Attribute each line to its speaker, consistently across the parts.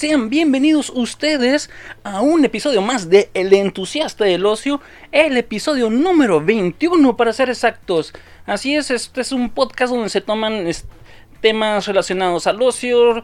Speaker 1: Sean bienvenidos ustedes a un episodio más de El entusiasta del ocio, el episodio número 21 para ser exactos. Así es, este es un podcast donde se toman temas relacionados al ocio,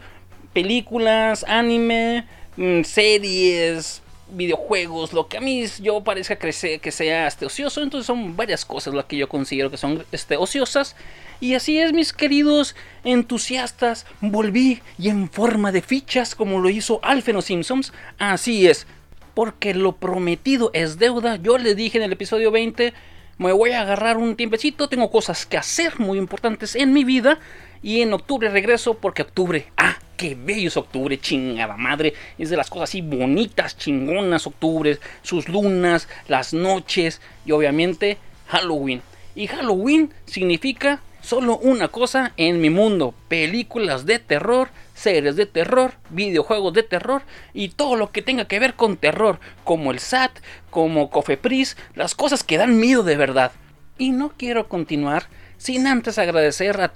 Speaker 1: películas, anime, mm, series, videojuegos, lo que a mí yo parezca que sea este, ocioso. Entonces son varias cosas lo que yo considero que son este, ociosas. Y así es, mis queridos entusiastas, volví y en forma de fichas como lo hizo Alfeno Simpsons. Así es, porque lo prometido es deuda. Yo le dije en el episodio 20, me voy a agarrar un tiempecito, tengo cosas que hacer muy importantes en mi vida. Y en octubre regreso porque octubre, ah, qué bello es octubre, chingada madre. Es de las cosas así bonitas, chingonas octubre, sus lunas, las noches y obviamente Halloween. Y Halloween significa solo una cosa en mi mundo, películas de terror, series de terror, videojuegos de terror y todo lo que tenga que ver con terror, como el SAT, como Cofepris, las cosas que dan miedo de verdad. Y no quiero continuar sin antes agradecer a,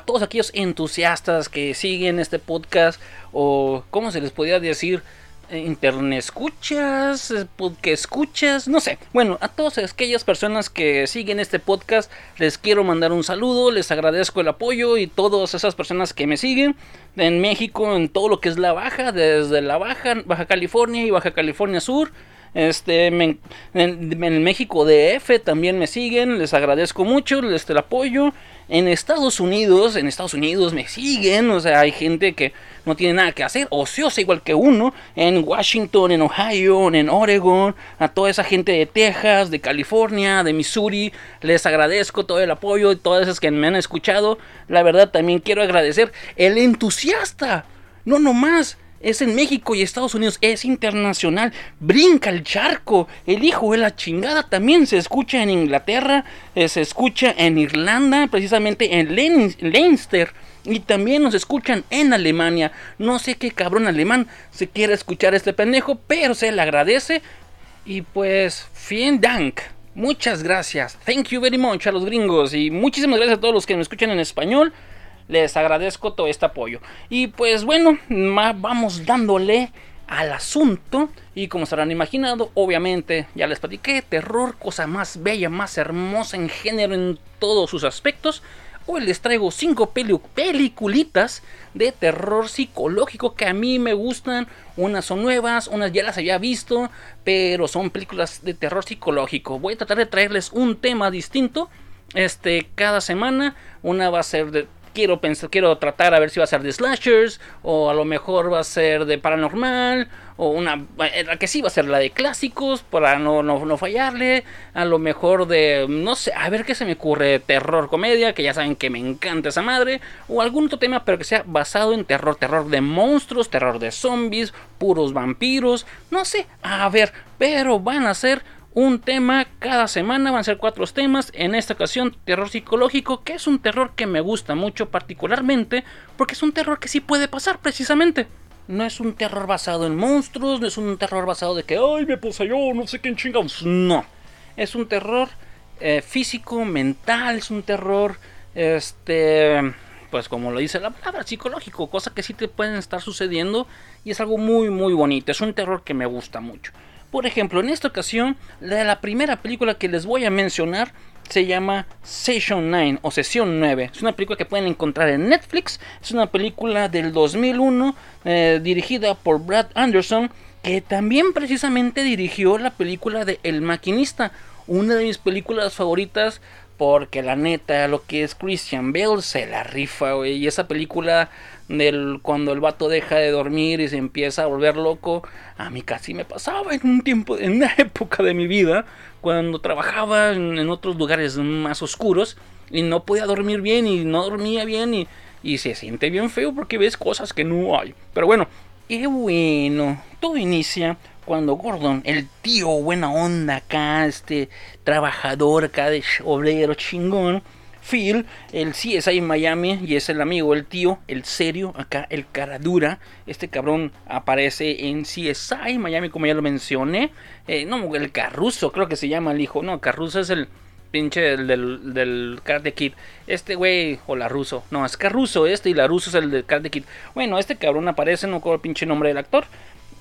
Speaker 1: todos aquellos entusiastas que siguen este podcast o, ¿cómo se les podría decir? Eh, internet escuchas, eh, que escuchas, no sé. Bueno, a todas aquellas personas que siguen este podcast, les quiero mandar un saludo, les agradezco el apoyo y todas esas personas que me siguen en México, en todo lo que es la Baja, desde la Baja, Baja California y Baja California Sur. Este, en, México DF también me siguen, les agradezco mucho este, el apoyo. En Estados Unidos, en Estados Unidos me siguen, o sea, hay gente que no tiene nada que hacer, ociosa igual que uno, en Washington, en Ohio, en Oregon, a toda esa gente de Texas, de California, de Missouri, les agradezco todo el apoyo y todas esas que me han escuchado. La verdad también quiero agradecer el entusiasta, no nomás es en México y Estados Unidos, es internacional, brinca el charco, el hijo de la chingada también se escucha en Inglaterra, eh, se escucha en Irlanda, precisamente en Leinster. Y también nos escuchan en Alemania. No sé qué cabrón alemán se quiere escuchar este pendejo, pero se le agradece. Y pues, vielen Dank. Muchas gracias. Thank you very much a los gringos. Y muchísimas gracias a todos los que me escuchan en español. Les agradezco todo este apoyo. Y pues bueno, vamos dándole al asunto. Y como se habrán imaginado, obviamente ya les platiqué, terror, cosa más bella, más hermosa en género en todos sus aspectos. Hoy les traigo cinco peliculitas de terror psicológico que a mí me gustan. Unas son nuevas, unas ya las había visto, pero son películas de terror psicológico. Voy a tratar de traerles un tema distinto este cada semana. Una va a ser de quiero pensar, quiero tratar a ver si va a ser de slashers o a lo mejor va a ser de paranormal o una eh, la que sí va a ser la de clásicos para no, no, fallarle, a lo mejor de no sé, a ver qué se me ocurre, terror comedia, que ya saben que me encanta esa madre o algún otro tema pero que sea basado en terror, terror de monstruos, terror de zombies, puros vampiros, no sé, a ver, pero van a ser un tema cada semana, van a ser cuatro temas. En esta ocasión, terror psicológico, que es un terror que me gusta mucho particularmente, porque es un terror que sí puede pasar precisamente. No es un terror basado en monstruos, no es un terror basado de que, ay, me poseyó, no sé quién chingados. No, es un terror eh, físico, mental, es un terror, este, pues como lo dice la palabra, psicológico, cosas que sí te pueden estar sucediendo y es algo muy, muy bonito. Es un terror que me gusta mucho. Por ejemplo, en esta ocasión, la, primera película que les voy a mencionar se llama Session 9 o Sesión 9. Es una película que pueden encontrar en Netflix. Es una película del 2001 eh, dirigida por Brad Anderson, que también precisamente dirigió la película de El Maquinista, una de mis películas favoritas porque la neta, lo que es Christian Bale se la rifa, güey. Y esa película del cuando el vato deja de dormir y se empieza a volver loco, a mí casi me pasaba en un tiempo, en una época de mi vida, cuando trabajaba en, otros lugares más oscuros y no podía dormir bien y no dormía bien y, se siente bien feo porque ves cosas que no hay. Pero bueno, y bueno, todo inicia cuando Gordon, el tío buena onda acá, este trabajador acá de obrero chingón, Phil, el CSI Miami y es el amigo, el tío, el serio, acá el cara dura. Este cabrón aparece en CSI Miami, como ya lo mencioné. Eh, no, el Carruso, creo que se llama el hijo. No, Carruso es el, pinche el del, del Karate Kid. Este güey, o la ruso. No, es que ruso este y la ruso es el del Karate Kid. Bueno, este cabrón aparece, no recuerdo el pinche nombre del actor.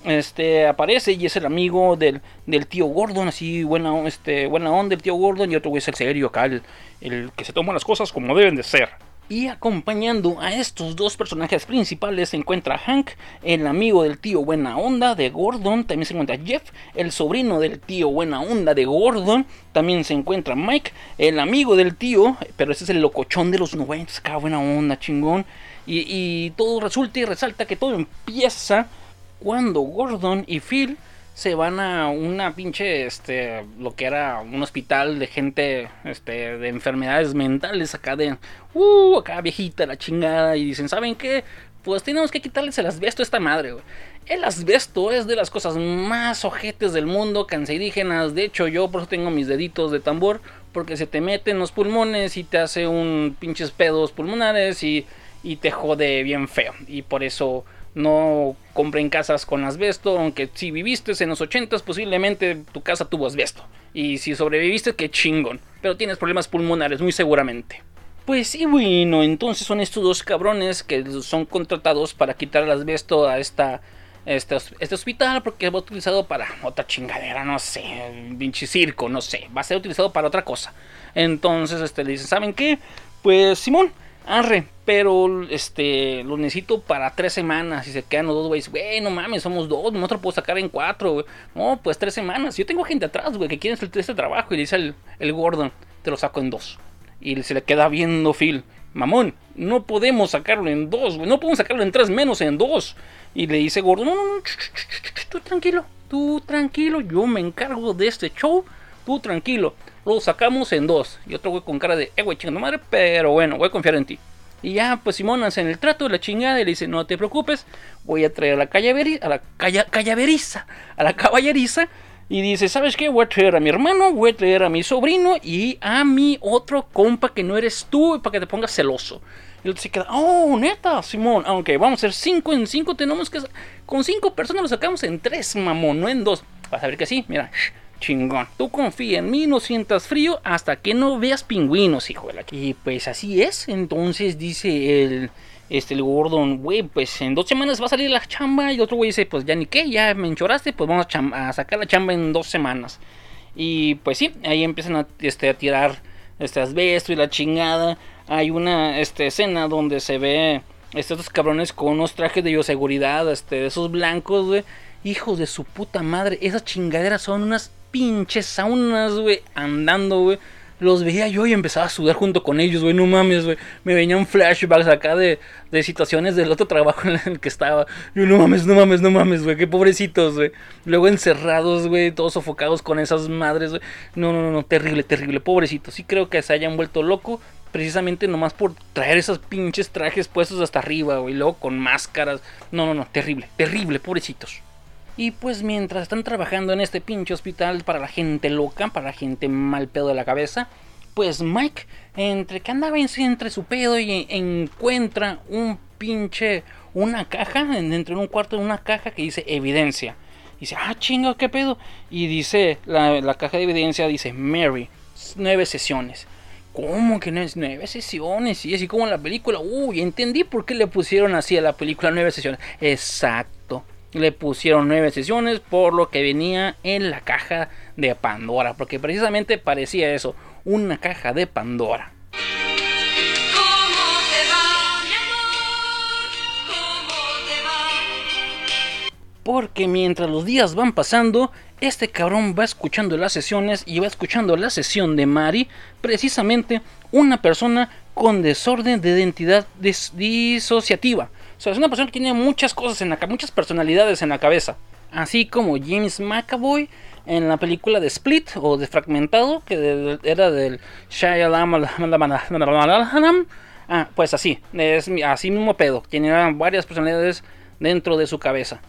Speaker 1: Este aparece y es el amigo del, tío Gordon, así buena, este, buena onda el tío Gordon. Y otro güey es el serio acá, el, que se toma las cosas como deben de ser. Y acompañando a estos dos personajes principales se encuentra Hank, el amigo del tío Buena Onda de Gordon. También se encuentra Jeff, el sobrino del tío Buena Onda de Gordon. También se encuentra Mike, el amigo del tío, pero ese es el locochón de los 90, acá buena onda, chingón. Y todo resulta y resalta que todo empieza cuando Gordon y Phil se van a una pinche, este, lo que era un hospital de gente, este, de enfermedades mentales acá de, uh, acá viejita la chingada y dicen, ¿saben qué? Pues tenemos que quitarles el asbesto a esta madre, güey. El asbesto es de las cosas más ojetes del mundo, cancerígenas. De hecho, yo por eso tengo mis deditos de tambor, porque se te mete en los pulmones y te hace un pinches pedos pulmonares y, y te jode bien feo. Y por eso no compren casas con asbesto, aunque si viviste en los 80 posiblemente tu casa tuvo asbesto. Y si sobreviviste, qué chingón. Pero tienes problemas pulmonares, muy seguramente. Pues sí, bueno, entonces son estos dos cabrones que son contratados para quitar el asbesto a esta, este, este hospital porque va utilizado para otra chingadera, no sé, pinche circo, no sé, va a ser utilizado para otra cosa. Entonces, este, le dicen, ¿saben qué? Pues Simón, arre, pero este lo necesito para tres semanas y se quedan los dos güeyes, güey, no mames, somos dos, nosotros puedo sacar en cuatro, güey. No, pues tres semanas. Yo tengo gente atrás, güey, que quiere hacer este trabajo y dice el, el Gordon, te lo saco en dos. Y se le queda viendo Phil, mamón, no podemos sacarlo en dos, güey, no podemos sacarlo en tres menos en dos. Y le dice Gordon, no, no, no, tú tranquilo, tú tranquilo, yo me encargo de este show, tú tranquilo lo sacamos en dos. Y otro güey con cara de, eh, güey, madre, pero bueno, voy a confiar en ti. Y ya, pues Simón hace en el trato de la chingada y le dice, no te preocupes, voy a traer a la callaveriza, a la callaveriza, a la caballeriza. Y dice, ¿sabes qué? Voy a traer a mi hermano, voy a traer a mi sobrino y a mi otro compa que no eres tú para que te pongas celoso. Y él se queda, oh, neta, Simón, aunque vamos a ser cinco en cinco, tenemos que... Con cinco personas lo sacamos en tres, mamón, no en dos. Vas a ver que sí, mira, Chingón. Tú confía en mí, no sientas frío hasta que no veas pingüinos, hijo de la... Y pues así es. Entonces dice el, este, el Gordon, güey, pues en dos semanas va a salir la chamba. Y otro güey dice, pues ya ni qué, ya me enchoraste, pues vamos a, sacar la chamba en dos semanas. Y pues sí, ahí empiezan a, este, a tirar este asbesto y la chingada. Hay una este, escena donde se ve estos cabrones con unos trajes de bioseguridad, este, de esos blancos, güey. Hijos de su puta madre, esas chingaderas son unas pinches saunas, güey, andando, güey. Los veía yo y empezaba a sudar junto con ellos, güey, no mames, güey. Me venían flashbacks acá de, de situaciones del otro trabajo en el que estaba. Yo, no mames, no mames, no mames, güey, qué pobrecitos, güey. Luego encerrados, güey, todos sofocados con esas madres, güey. No, no, no, terrible, terrible, pobrecitos. Sí creo que se hayan vuelto loco precisamente nomás por traer esos pinches trajes puestos hasta arriba, güey, luego con máscaras. No, no, no, terrible, terrible, pobrecitos. Y pues mientras están trabajando en este pinche hospital para la gente loca, para la gente mal pedo de la cabeza, pues Mike, entre que andaba entre su pedo y encuentra un pinche, una caja, dentro de un cuarto de una caja que dice evidencia. Y dice, ah, chingo, qué pedo. Y dice, la, la caja de evidencia dice Mary, nueve sesiones. ¿Cómo que no es nueve sesiones? Y así como en la película. Uy, entendí por qué le pusieron así a la película nueve sesiones. Exacto le pusieron nueve sesiones por lo que venía en la caja de Pandora, porque precisamente parecía eso, una caja de Pandora. Porque mientras los días van pasando, este cabrón va escuchando las sesiones y va escuchando la sesión de Mari, precisamente una persona con desorden de identidad disociativa. O sea, es una persona que tiene muchas cosas en la muchas personalidades en la cabeza. Así como James McAvoy en la película de Split o de Fragmentado, que era del Shia Ah, pues así, es así mismo pedo. Tiene varias personalidades dentro de su cabeza.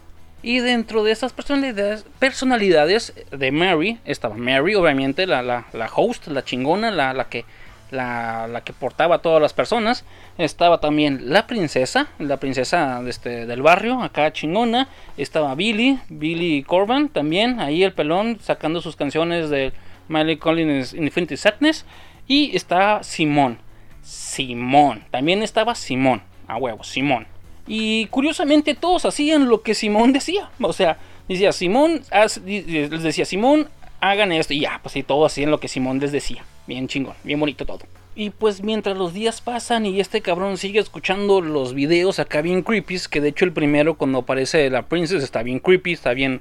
Speaker 1: Y dentro de estas personalidades, personalidades de Mary, estaba Mary, obviamente, la, la, la host, la chingona, la, la que la, que portaba a todas las personas. Estaba también la princesa, la princesa de este, del barrio, acá chingona. Estaba Billy, Billy Corban también, ahí el pelón, sacando sus canciones de, Miley Collins Infinity Sadness. Y está Simón. Simón. También estaba Simón. A huevo, Simón. Y curiosamente todos hacían lo que Simón decía. O sea, decía Simón, les decía Simón, hagan esto. Y ya, pues sí, todos hacían lo que Simón les decía. Bien chingón, bien bonito todo. Y pues mientras los días pasan y este cabrón sigue escuchando los videos acá bien creepy, que de hecho el primero cuando aparece la princesa está bien creepy, está bien,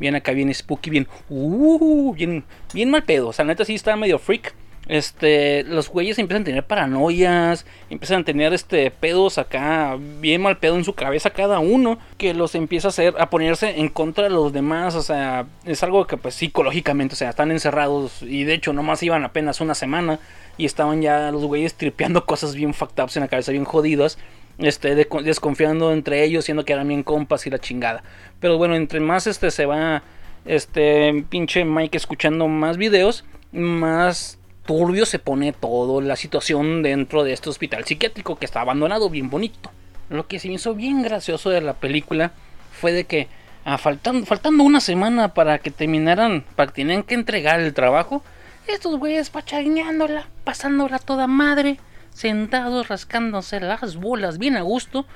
Speaker 1: bien acá bien spooky, bien, uh, bien, bien mal pedo. O sea, neta sí está medio freak este, los güeyes empiezan a tener paranoias, empiezan a tener este pedos acá, bien mal pedo en su cabeza cada uno, que los empieza a hacer, a ponerse en contra de los demás, o sea, es algo que pues psicológicamente, o sea, están encerrados y de hecho nomás iban apenas una semana y estaban ya los güeyes tripeando cosas bien fucked ups en la cabeza, bien jodidas. Este, desconfiando entre ellos, siendo que eran bien compas y la chingada. Pero bueno, entre más este se va, este, pinche Mike escuchando más videos, más turbio se pone todo la situación dentro de este hospital psiquiátrico que está abandonado, bien bonito. Lo que se me hizo bien gracioso de la película fue de que ah, faltando, faltando una semana para que terminaran, para que tenían que entregar el trabajo, estos güeyes pachaineándola, pasándola toda madre, sentados rascándose las bolas bien a gusto.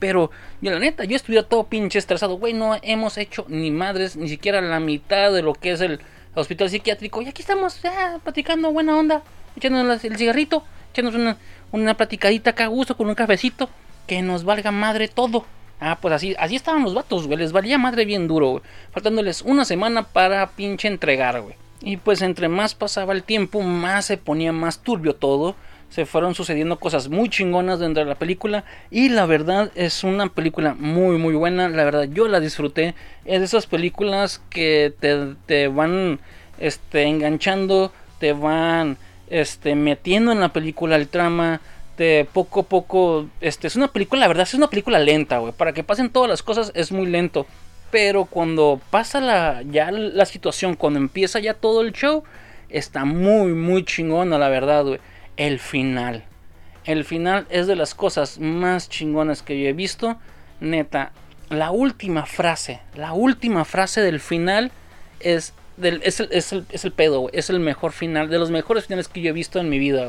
Speaker 1: Pero, yo la neta, yo estuviera todo pinche estresado, güey, no hemos hecho ni madres, ni siquiera la mitad de lo que es el hospital psiquiátrico. Y aquí estamos ya platicando buena onda, echándonos el cigarrito, echándonos una, una platicadita acá a gusto con un cafecito. Que nos valga madre todo. Ah, pues así, así estaban los vatos, güey. Les valía madre bien duro. Faltándoles una semana para pinche entregar, güey. Y pues entre más pasaba el tiempo, más se ponía más turbio todo se fueron sucediendo cosas muy chingonas dentro de la película y la verdad es una película muy muy buena, la verdad yo la disfruté, es de esas películas que te, van este, enganchando, te van este, metiendo en la película el trama, te poco a poco, este, es una película, la verdad es una película lenta, güey, para que pasen todas las cosas es muy lento, pero cuando pasa la, ya la situación, cuando empieza ya todo el show, está muy muy chingona la verdad, güey el final. El final es de las cosas más chingonas que yo he visto. Neta, la última frase, la última frase del final es, del, es, el, es, es el pedo, es el mejor final, de los mejores finales que yo he visto en mi vida,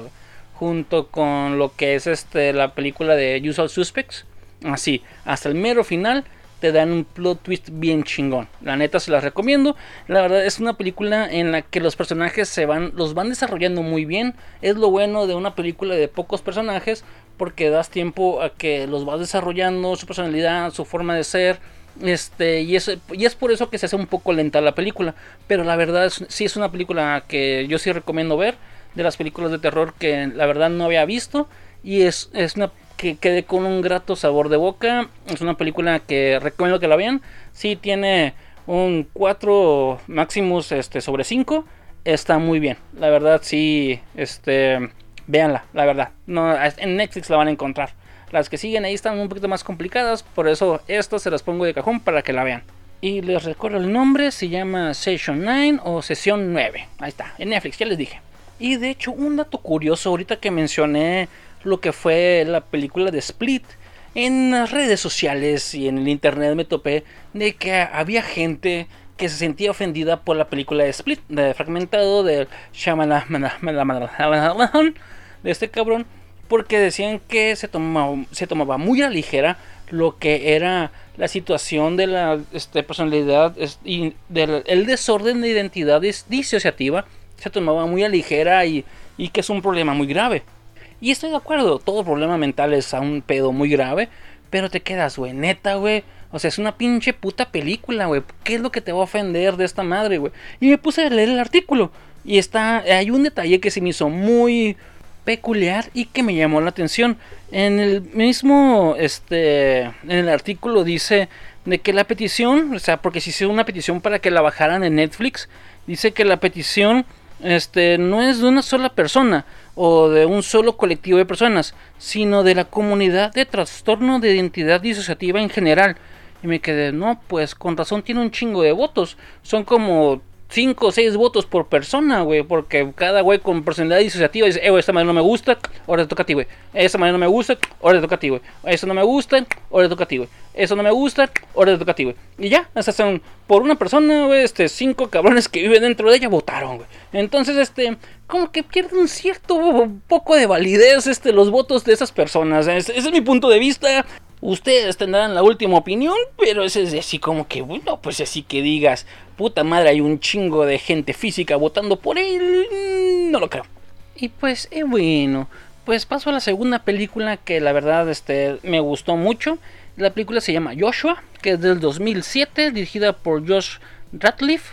Speaker 1: junto con lo que es este, la película de Usual Suspects. Así, hasta el mero final te dan un plot twist bien chingón. La neta se las recomiendo. La verdad es una película en la que los personajes se van, los van desarrollando muy bien. Es lo bueno de una película de pocos personajes porque das tiempo a que los vas desarrollando, su personalidad, su forma de ser. Este, y, es, y es por eso que se hace un poco lenta la película. Pero la verdad es, sí es una película que yo sí recomiendo ver. De las películas de terror que la verdad no había visto. Y es, es una que quede con un grato sabor de boca. Es una película que recomiendo que la vean. Sí tiene un 4 Maximus este, sobre 5. Está muy bien. La verdad, sí, este, véanla, la verdad. No, en Netflix la van a encontrar. Las que siguen ahí están un poquito más complicadas. Por eso estas se las pongo de cajón para que la vean. Y les recuerdo el nombre, se llama Session 9 o Sesión 9. Ahí está, en Netflix, ya les dije. Y de hecho, un dato curioso, ahorita que mencioné lo que fue la película de Split. En las redes sociales y en el internet me topé de que había gente que se sentía ofendida por la película de Split, de fragmentado de de este cabrón, porque decían que se tomaba, se tomaba muy a ligera lo que era la situación de la este, personalidad y del el desorden de identidad disociativa, se tomaba muy a ligera y, y que es un problema muy grave. Y estoy de acuerdo, todo problema mental es a un pedo muy grave. Pero te quedas, güey, neta, güey. O sea, es una pinche puta película, güey. ¿Qué es lo que te va a ofender de esta madre, güey? Y me puse a leer el artículo. Y está, hay un detalle que se me hizo muy peculiar y que me llamó la atención. En el mismo, este, en el artículo dice de que la petición, o sea, porque se hizo una petición para que la bajaran en Netflix, dice que la petición, este, no es de una sola persona, o de un solo colectivo de personas, sino de la comunidad de trastorno de identidad disociativa en general. Y me quedé, no, pues con razón tiene un chingo de votos. Son como 5 o 6 votos por persona, güey. Porque cada güey con personalidad disociativa dice, eh, esta manera no me gusta, ahora te toca a. Esta manera no me gusta, ahora te toca a. Eso no me gusta, ahora te toca a. Eso no me gusta, ahora te toca. Y ya, hasta son por una persona, güey, este, cinco cabrones que viven dentro de ella votaron, güey. Entonces, este, como que pierde un cierto poco de validez, este, los votos de esas personas. ese es mi punto de vista. Ustedes tendrán la última opinión, pero ese es así como que, bueno, pues así que digas, puta madre, hay un chingo de gente física votando por él, no lo creo. Y pues, eh, bueno, pues paso a la segunda película que la verdad este, me gustó mucho. La película se llama Joshua, que es del 2007, dirigida por Josh Ratliff.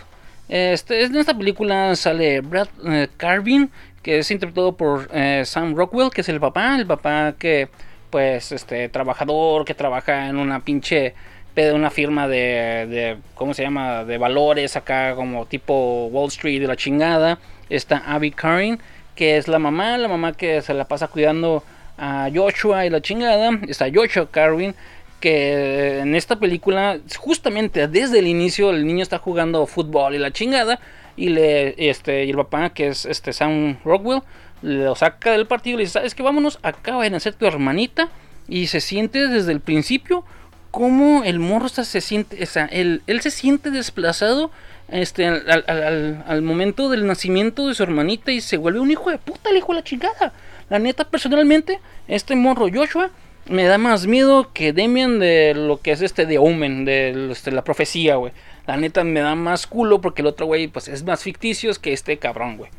Speaker 1: Este, en esta película sale Brad eh, Carvin, que es interpretado por eh, Sam Rockwell, que es el papá, el papá que pues este trabajador que trabaja en una pinche de una firma de, de, ¿cómo se llama? De valores acá como tipo Wall Street de la chingada. Está Abby Karin, que es la mamá, la mamá que se la pasa cuidando a Joshua y la chingada. Está Joshua Karin, que en esta película, justamente desde el inicio, el niño está jugando fútbol y la chingada. Y, le, este, y el papá, que es este Sam Rockwell, lo saca del partido y le dice, ¿sabes qué? Vámonos, acaba de nacer tu hermanita. Y se siente desde el principio como el morro se siente, o sea, él, él se siente desplazado este, al, al, momento del nacimiento de su hermanita y se vuelve un hijo de puta, el hijo de la chingada. La neta, personalmente, este morro Joshua me da más miedo que Demian de lo que es este de Omen, de este, la profecía, güey. La neta me da más culo porque el otro güey, pues es más ficticio que este cabrón, güey.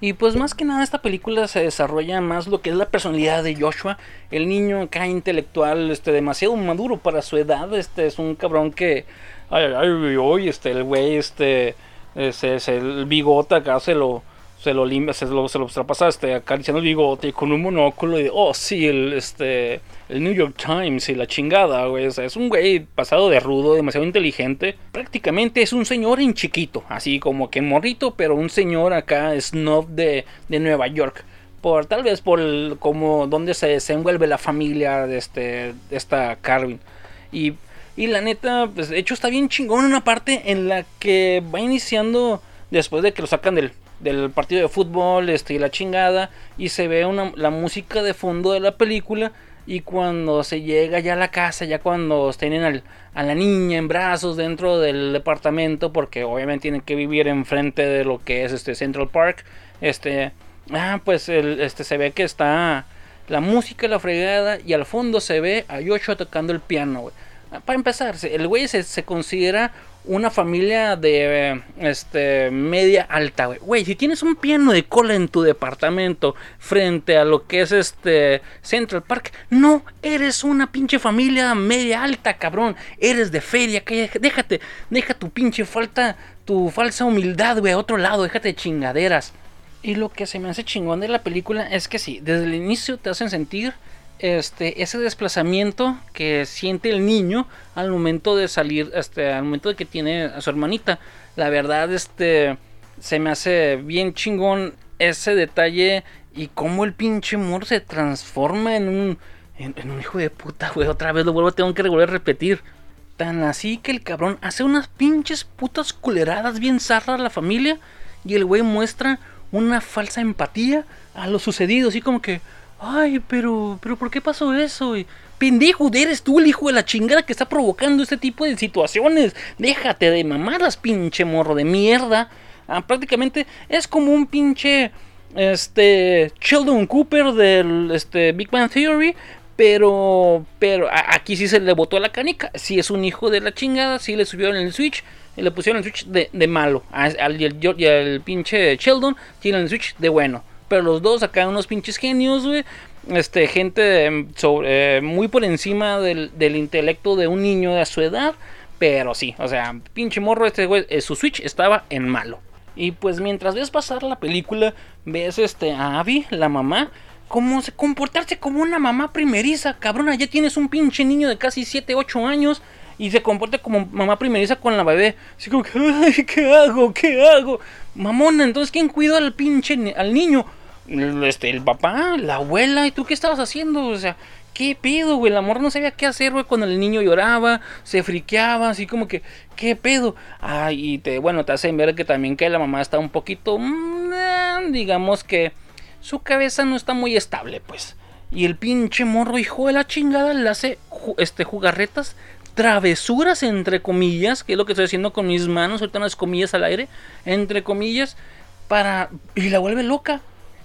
Speaker 1: Y pues más que nada esta película se desarrolla más lo que es la personalidad de Joshua, el niño acá intelectual, este demasiado maduro para su edad, este es un cabrón que ay ay hoy este el güey este ese, el bigote acá se lo se lo limpia, se lo, se lo pasa este, acariciando el bigote con un monóculo y oh sí, el, este, el New York Times y la chingada, güey. Es un güey pasado de rudo, demasiado inteligente. Prácticamente es un señor en chiquito, así como que morrito, pero un señor acá snob de, de Nueva York. Por, tal vez por como donde se desenvuelve la familia de, este, de esta Carvin. Y, y la neta, pues de hecho está bien chingón una parte en la que va iniciando después de que lo sacan del del partido de fútbol este, y la chingada y se ve una, la música de fondo de la película y cuando se llega ya a la casa, ya cuando tienen a la niña en brazos dentro del departamento, porque obviamente tienen que vivir enfrente de lo que es este Central Park, este, ah, pues este se ve que está la música, la fregada, y al fondo se ve a Yoshua tocando el piano, Para empezar, el güey se, se considera una familia de este media alta, güey. Si tienes un piano de cola en tu departamento frente a lo que es este Central Park, no eres una pinche familia media alta, cabrón. Eres de feria, que déjate, deja tu pinche falta, tu falsa humildad, güey, a otro lado, déjate de chingaderas. Y lo que se me hace chingón de la película es que sí, desde el inicio te hacen sentir este, ese desplazamiento que siente el niño al momento de salir, este, al momento de que tiene a su hermanita. La verdad, este, se me hace bien chingón ese detalle y cómo el pinche amor se transforma en un, en, un hijo de puta, güey. Otra vez lo vuelvo, tengo que volver a repetir. Tan así que el cabrón hace unas pinches putas culeradas bien zarras a la familia y el güey muestra una falsa empatía a lo sucedido, así como que, Ay, pero, pero ¿por qué pasó eso? Pendejo, eres tú el hijo de la chingada que está provocando este tipo de situaciones. Déjate de mamadas, pinche morro de mierda. Ah, prácticamente es como un pinche este Sheldon Cooper del este Big Bang Theory, pero pero aquí sí se le botó la canica. Si es un hijo de la chingada, sí le subieron el Switch y le pusieron el Switch de, de malo. Al, al, pinche Sheldon tiene el Switch de bueno. Pero los dos acá unos pinches genios, güey. Este, gente em, eh, muy por encima del, intelecto de un niño de su edad. Pero sí, o sea, pinche morro, este güey, eh, su Switch estaba en malo. Y pues mientras ves pasar la película, ves este, a Abby, la mamá, como se comportarse como una mamá primeriza, cabrona, ya tienes un pinche niño de casi 7, 8 años y se comporta como mamá primeriza con la bebé. Así como ay, ¿qué hago? ¿Qué hago? Mamona, entonces ¿quién cuidó al pinche al niño? Este, el papá, la abuela, ¿y tú qué estabas haciendo? O sea, ¿qué pedo, güey? La morra no sabía qué hacer, güey, cuando el niño lloraba, se friqueaba, así como que, ¿qué pedo? Ay, y te, bueno, te hacen ver que también que la mamá está un poquito, mm, eh, digamos que su cabeza no está muy estable, pues. Y el pinche morro, hijo de la chingada, le hace este, jugarretas, travesuras, entre comillas, que es lo que estoy haciendo con mis manos, ahorita unas comillas al aire, entre comillas, para... Y la vuelve loca.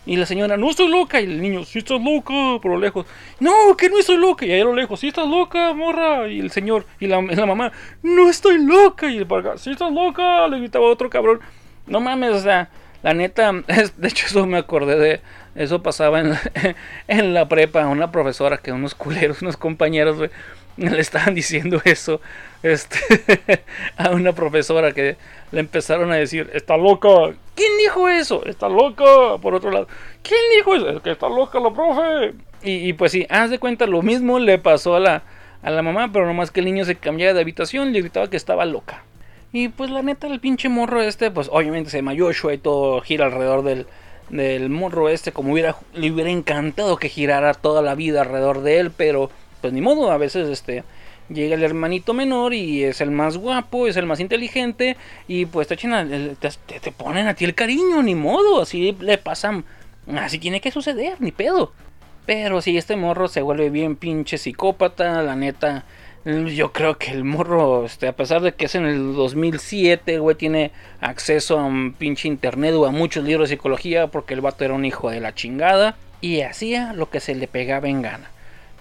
Speaker 1: Y la señora, no estoy loca. Y el niño, sí estás loca, por lo lejos. No, que no estoy loca. Y ahí a lo lejos, sí estás loca, morra. Y el señor, y la, mamá, no estoy loca. Y el para sí estás loca. Le gritaba otro cabrón. No mames, o sea, la neta, de hecho eso me acordé de, eso pasaba en la, en la prepa, una profesora que unos culeros, unos compañeros, le estaban diciendo eso este, a una profesora que le empezaron a decir, está loca. ¿Quién dijo eso? Está loca. Por otro lado, ¿quién dijo eso? Es que está loca la profe. Y, pues sí, haz de cuenta, lo mismo le pasó a la, a la mamá, pero nomás que el niño se cambiaba de habitación le gritaba que estaba loca. Y pues la neta, el pinche morro este, pues obviamente se llama Joshua y todo gira alrededor del, del morro este, como hubiera, le hubiera encantado que girara toda la vida alrededor de él, pero pues ni modo, a veces este llega el hermanito menor y es el más guapo, es el más inteligente y pues te, te, te, ponen a ti el cariño, ni modo, así le pasan, así tiene que suceder, ni pedo. Pero si este morro se vuelve bien pinche psicópata, la neta, yo creo que el morro, este, a pesar de que es en el 2007, güey, tiene acceso a un pinche internet o a muchos libros de psicología porque el vato era un hijo de la chingada y hacía lo que se le pegaba en gana.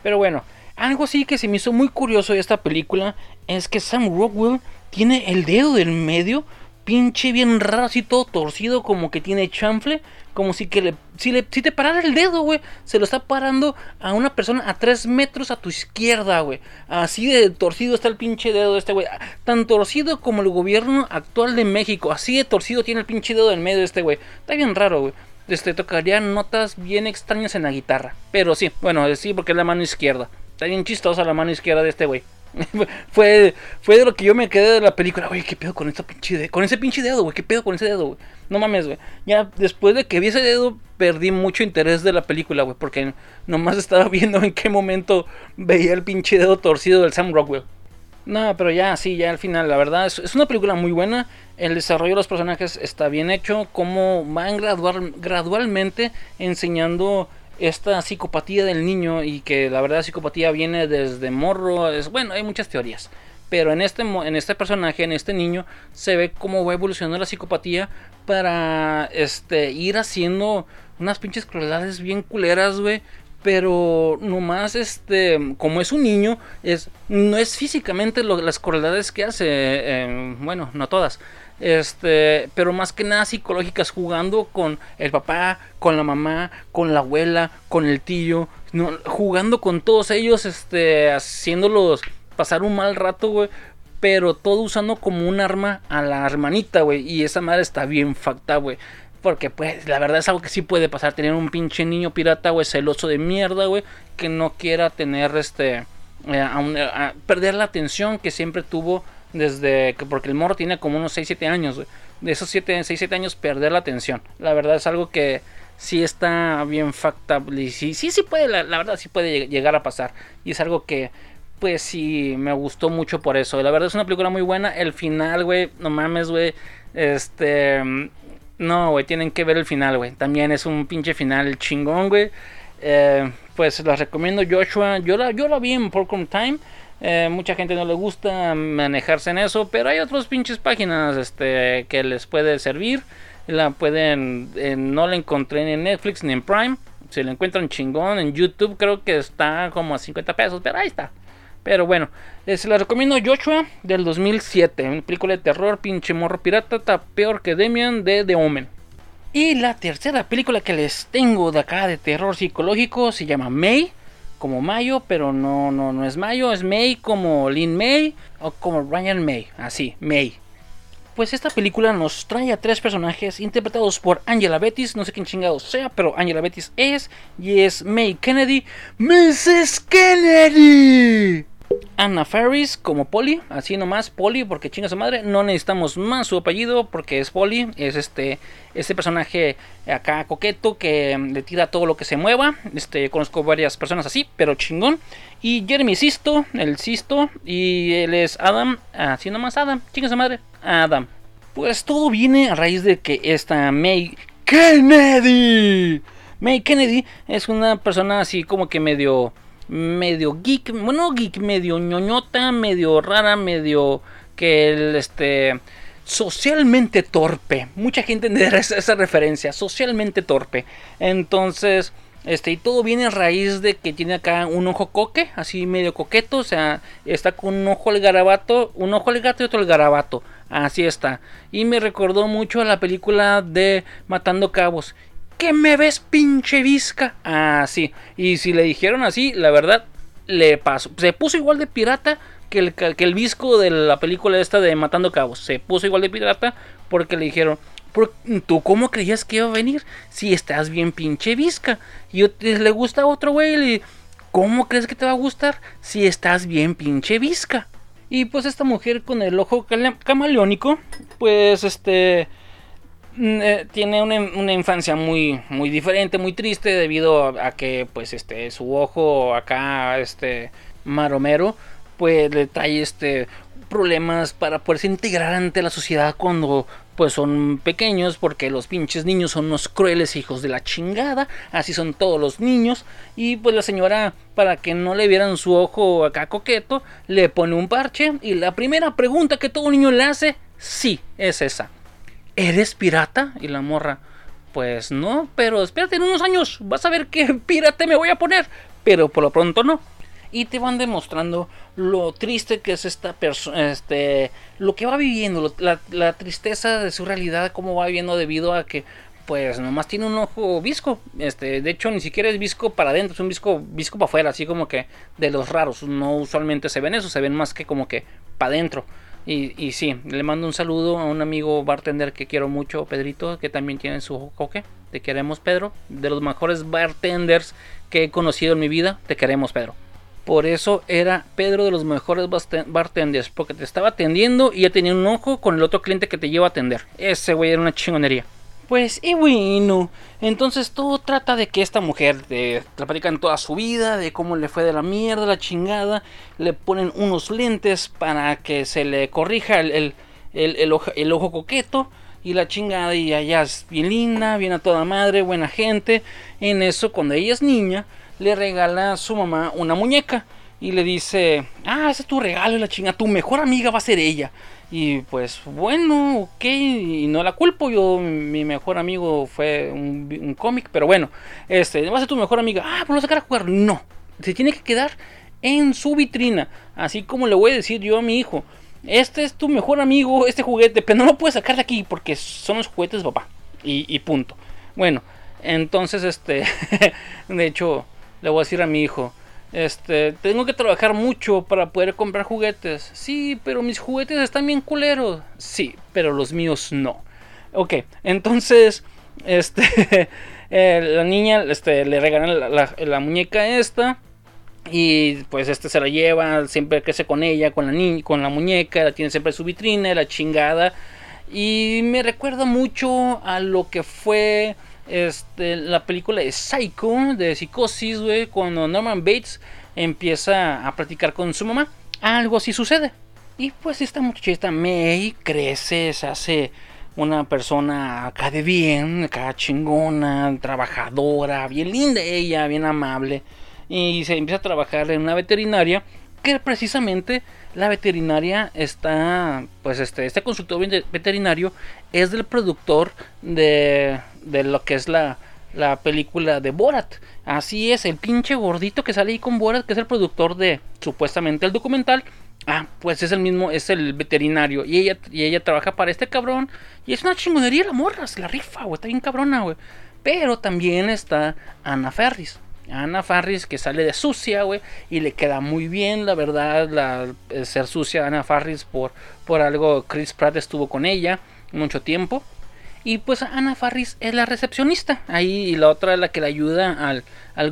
Speaker 1: Pero bueno, algo así que se me hizo muy curioso de esta película es que Sam Rockwell tiene el dedo del medio pinche bien raro, así todo torcido, como que tiene chanfle, como si que le, si le, si te parara el dedo, güey, se lo está parando a una persona a 3 metros a tu izquierda, güey. Así de torcido está el pinche dedo de este güey. Tan torcido como el gobierno actual de México. Así de torcido tiene el pinche dedo del medio de este güey. Está bien raro, güey. Este, tocaría notas bien extrañas en la guitarra. Pero sí, bueno, sí, porque es la mano izquierda. Está bien chistosa la mano izquierda de este güey. fue, fue de lo que yo me quedé de la película. Oye, ¿qué pedo con esta pinche dedo? Con ese pinche dedo, güey. ¿Qué pedo con ese dedo, güey? No mames, güey. Ya después de que vi ese dedo, perdí mucho interés de la película, güey. Porque nomás estaba viendo en qué momento veía el pinche dedo torcido del Sam Rockwell. No, pero ya, sí, ya al final, la verdad, es, es una película muy buena. El desarrollo de los personajes está bien hecho. Como van gradual, gradualmente enseñando esta psicopatía del niño y que la verdad psicopatía viene desde morro, es bueno, hay muchas teorías. Pero en este, en este personaje, en este niño, se ve cómo va evolucionando la psicopatía para este, ir haciendo unas pinches crueldades bien culeras, güey. Pero nomás, este, como es un niño, es, no es físicamente las crueldades que hace, eh, bueno, no todas, este, pero más que nada psicológicas, jugando con el papá, con la mamá, con la abuela, con el tío, jugando con todos ellos, este, haciéndolos pasar un mal rato, güey, pero todo usando como un arma a la hermanita, güey, y esa madre está bien facta, güey. Porque, pues, la verdad es algo que sí puede pasar. Tener un pinche niño pirata, güey, celoso de mierda, güey, que no quiera tener, este, eh, perder la atención que siempre tuvo desde que, porque el morro tiene como unos 6, 7 años, De esos 7, 6, 7 años perder la atención. La verdad es algo que sí está bien factable. Y sí, sí, sí puede, la, verdad sí puede llegar a pasar. Y es algo que, pues sí, me gustó mucho por eso. La verdad es una película muy buena. El final, güey, no mames, güey. Este... No, güey, tienen que ver el final, güey. También es un pinche final chingón, güey. Eh, pues las recomiendo Joshua. Yo la, yo la vi en Porcom Time. Eh, mucha gente no le gusta manejarse en eso, pero hay otras pinches páginas este, que les puede servir. La pueden, eh, no la encontré ni en Netflix ni en Prime. Si la encuentran chingón en YouTube, creo que está como a 50 pesos, pero ahí está. Pero bueno, eh, se la recomiendo Joshua del 2007. Una película de terror, pinche morro pirata, está peor que Demian de The Omen. Y la tercera película que les tengo de acá de terror psicológico se llama May como Mayo, pero no, no, no es Mayo, es May como Lin May o como Ryan May, así, May. Pues esta película nos trae a tres personajes interpretados por Angela Bettis, no sé quién chingado sea, pero Angela Bettis es, y es May Kennedy, Mrs. Kennedy. Anna Ferris como Polly, así nomás, Polly, porque chinga su madre, no necesitamos más su apellido porque es Polly, es este, este personaje acá coqueto que le tira todo lo que se mueva, este, conozco varias personas así, pero chingón, y Jeremy Sisto, el Sisto, y él es Adam, así nomás Adam, chinga su madre, Adam. Pues todo viene a raíz de que esta May Kennedy, May Kennedy es una persona así como que medio medio geek, bueno, geek, medio ñoñota, medio rara, medio que el este socialmente torpe. Mucha gente entenderá esa, referencia, socialmente torpe. Entonces, este, y todo viene a raíz de que tiene acá un ojo coque, así medio coqueto, o sea, está con un ojo al garabato, un ojo al gato y otro al garabato. Así está. Y me recordó mucho a la película de Matando Cabos. ¿Qué me ves, pinche visca? Ah, sí. Y si le dijeron así, la verdad, le pasó. Se puso igual de pirata que el, que el visco de la película esta de Matando Cabos. Se puso igual de pirata porque le dijeron, ¿tú cómo creías que iba a venir? Si estás bien pinche visca. Y le gusta a otro güey. ¿Cómo crees que te va a gustar si estás bien pinche visca? Y pues esta mujer con el ojo camaleónico, pues este tiene una, infancia muy, muy diferente, muy triste debido a, que pues este su ojo acá este maromero pues le trae este problemas para poderse integrar ante la sociedad cuando pues son pequeños porque los pinches niños son unos crueles hijos de la chingada, así son todos los niños y pues la señora para que no le vieran su ojo acá coqueto le pone un parche y la primera pregunta que todo niño le hace sí es esa ¿Eres pirata? Y la morra, pues no, pero espérate en unos años, vas a ver qué pirata me voy a poner. Pero por lo pronto no. Y te van demostrando lo triste que es esta persona, este, lo que va viviendo, la, la, tristeza de su realidad, cómo va viviendo debido a que, pues, nomás tiene un ojo visco. Este, de hecho, ni siquiera es visco para adentro, es un visco, visco para afuera, así como que de los raros. No usualmente se ven eso, se ven más que como que para adentro. Y, sí, le mando un saludo a un amigo bartender que quiero mucho, Pedrito, que también tiene su coque. Te queremos, Pedro. De los mejores bartenders que he conocido en mi vida, te queremos, Pedro. Por eso era Pedro de los mejores bartenders, porque te estaba atendiendo y ya tenía un ojo con el otro cliente que te lleva a atender. Ese güey era una chingonería. Pues, y bueno, entonces todo trata de que esta mujer te, te platican toda su vida, de cómo le fue de la mierda, la chingada, le ponen unos lentes para que se le corrija el, el, ojo, el ojo coqueto y la chingada y allá es bien linda, bien a toda madre, buena gente. En eso, cuando ella es niña, le regala a su mamá una muñeca y le dice, ah, ese es tu regalo, la chingada, tu mejor amiga va a ser ella. Y pues bueno, ok, y no la culpo, yo, mi mejor amigo fue un, cómic, pero bueno, este, va a ser tu mejor amiga, ah, pues lo sacar a jugar, no, se tiene que quedar en su vitrina, así como le voy a decir yo a mi hijo, este es tu mejor amigo, este juguete, pero no lo puedes sacar de aquí porque son los juguetes papá, y, y punto. Bueno, entonces, este, de hecho, le voy a decir a mi hijo, este, tengo que trabajar mucho para poder comprar juguetes. Sí, pero mis juguetes están bien culeros. Sí, pero los míos no. Ok, entonces, este, eh, la niña, este, le regalan la, muñeca esta. Y pues este se la lleva, siempre crece con ella, con la niña, con la muñeca, la tiene siempre en su vitrina, la chingada. Y me recuerda mucho a lo que fue este, la película de Psycho, de Psicosis, güey, cuando Norman Bates empieza a platicar con su mamá, algo así sucede. Y pues esta muchachita May crece, se hace una persona acá de bien, acá chingona, trabajadora, bien linda ella, bien amable. Y se empieza a trabajar en una veterinaria que precisamente la veterinaria está, pues este, este consultorio veterinario es del productor de, de lo que es la, la película de Borat. Así es, el pinche gordito que sale ahí con Borat, que es el productor de supuestamente el documental. Ah, pues es el mismo, es el veterinario. Y ella, y ella trabaja para este cabrón. Y es una chingonería la morra, se la rifa, güey. Está bien cabrona, güey. Pero también está Ana Ferris. Ana Farris que sale de sucia, güey, y le queda muy bien, la verdad, la, ser sucia Ana Farris por, por algo Chris Pratt estuvo con ella mucho tiempo. Y pues Ana Farris es la recepcionista. Ahí y la otra la que le ayuda al, al,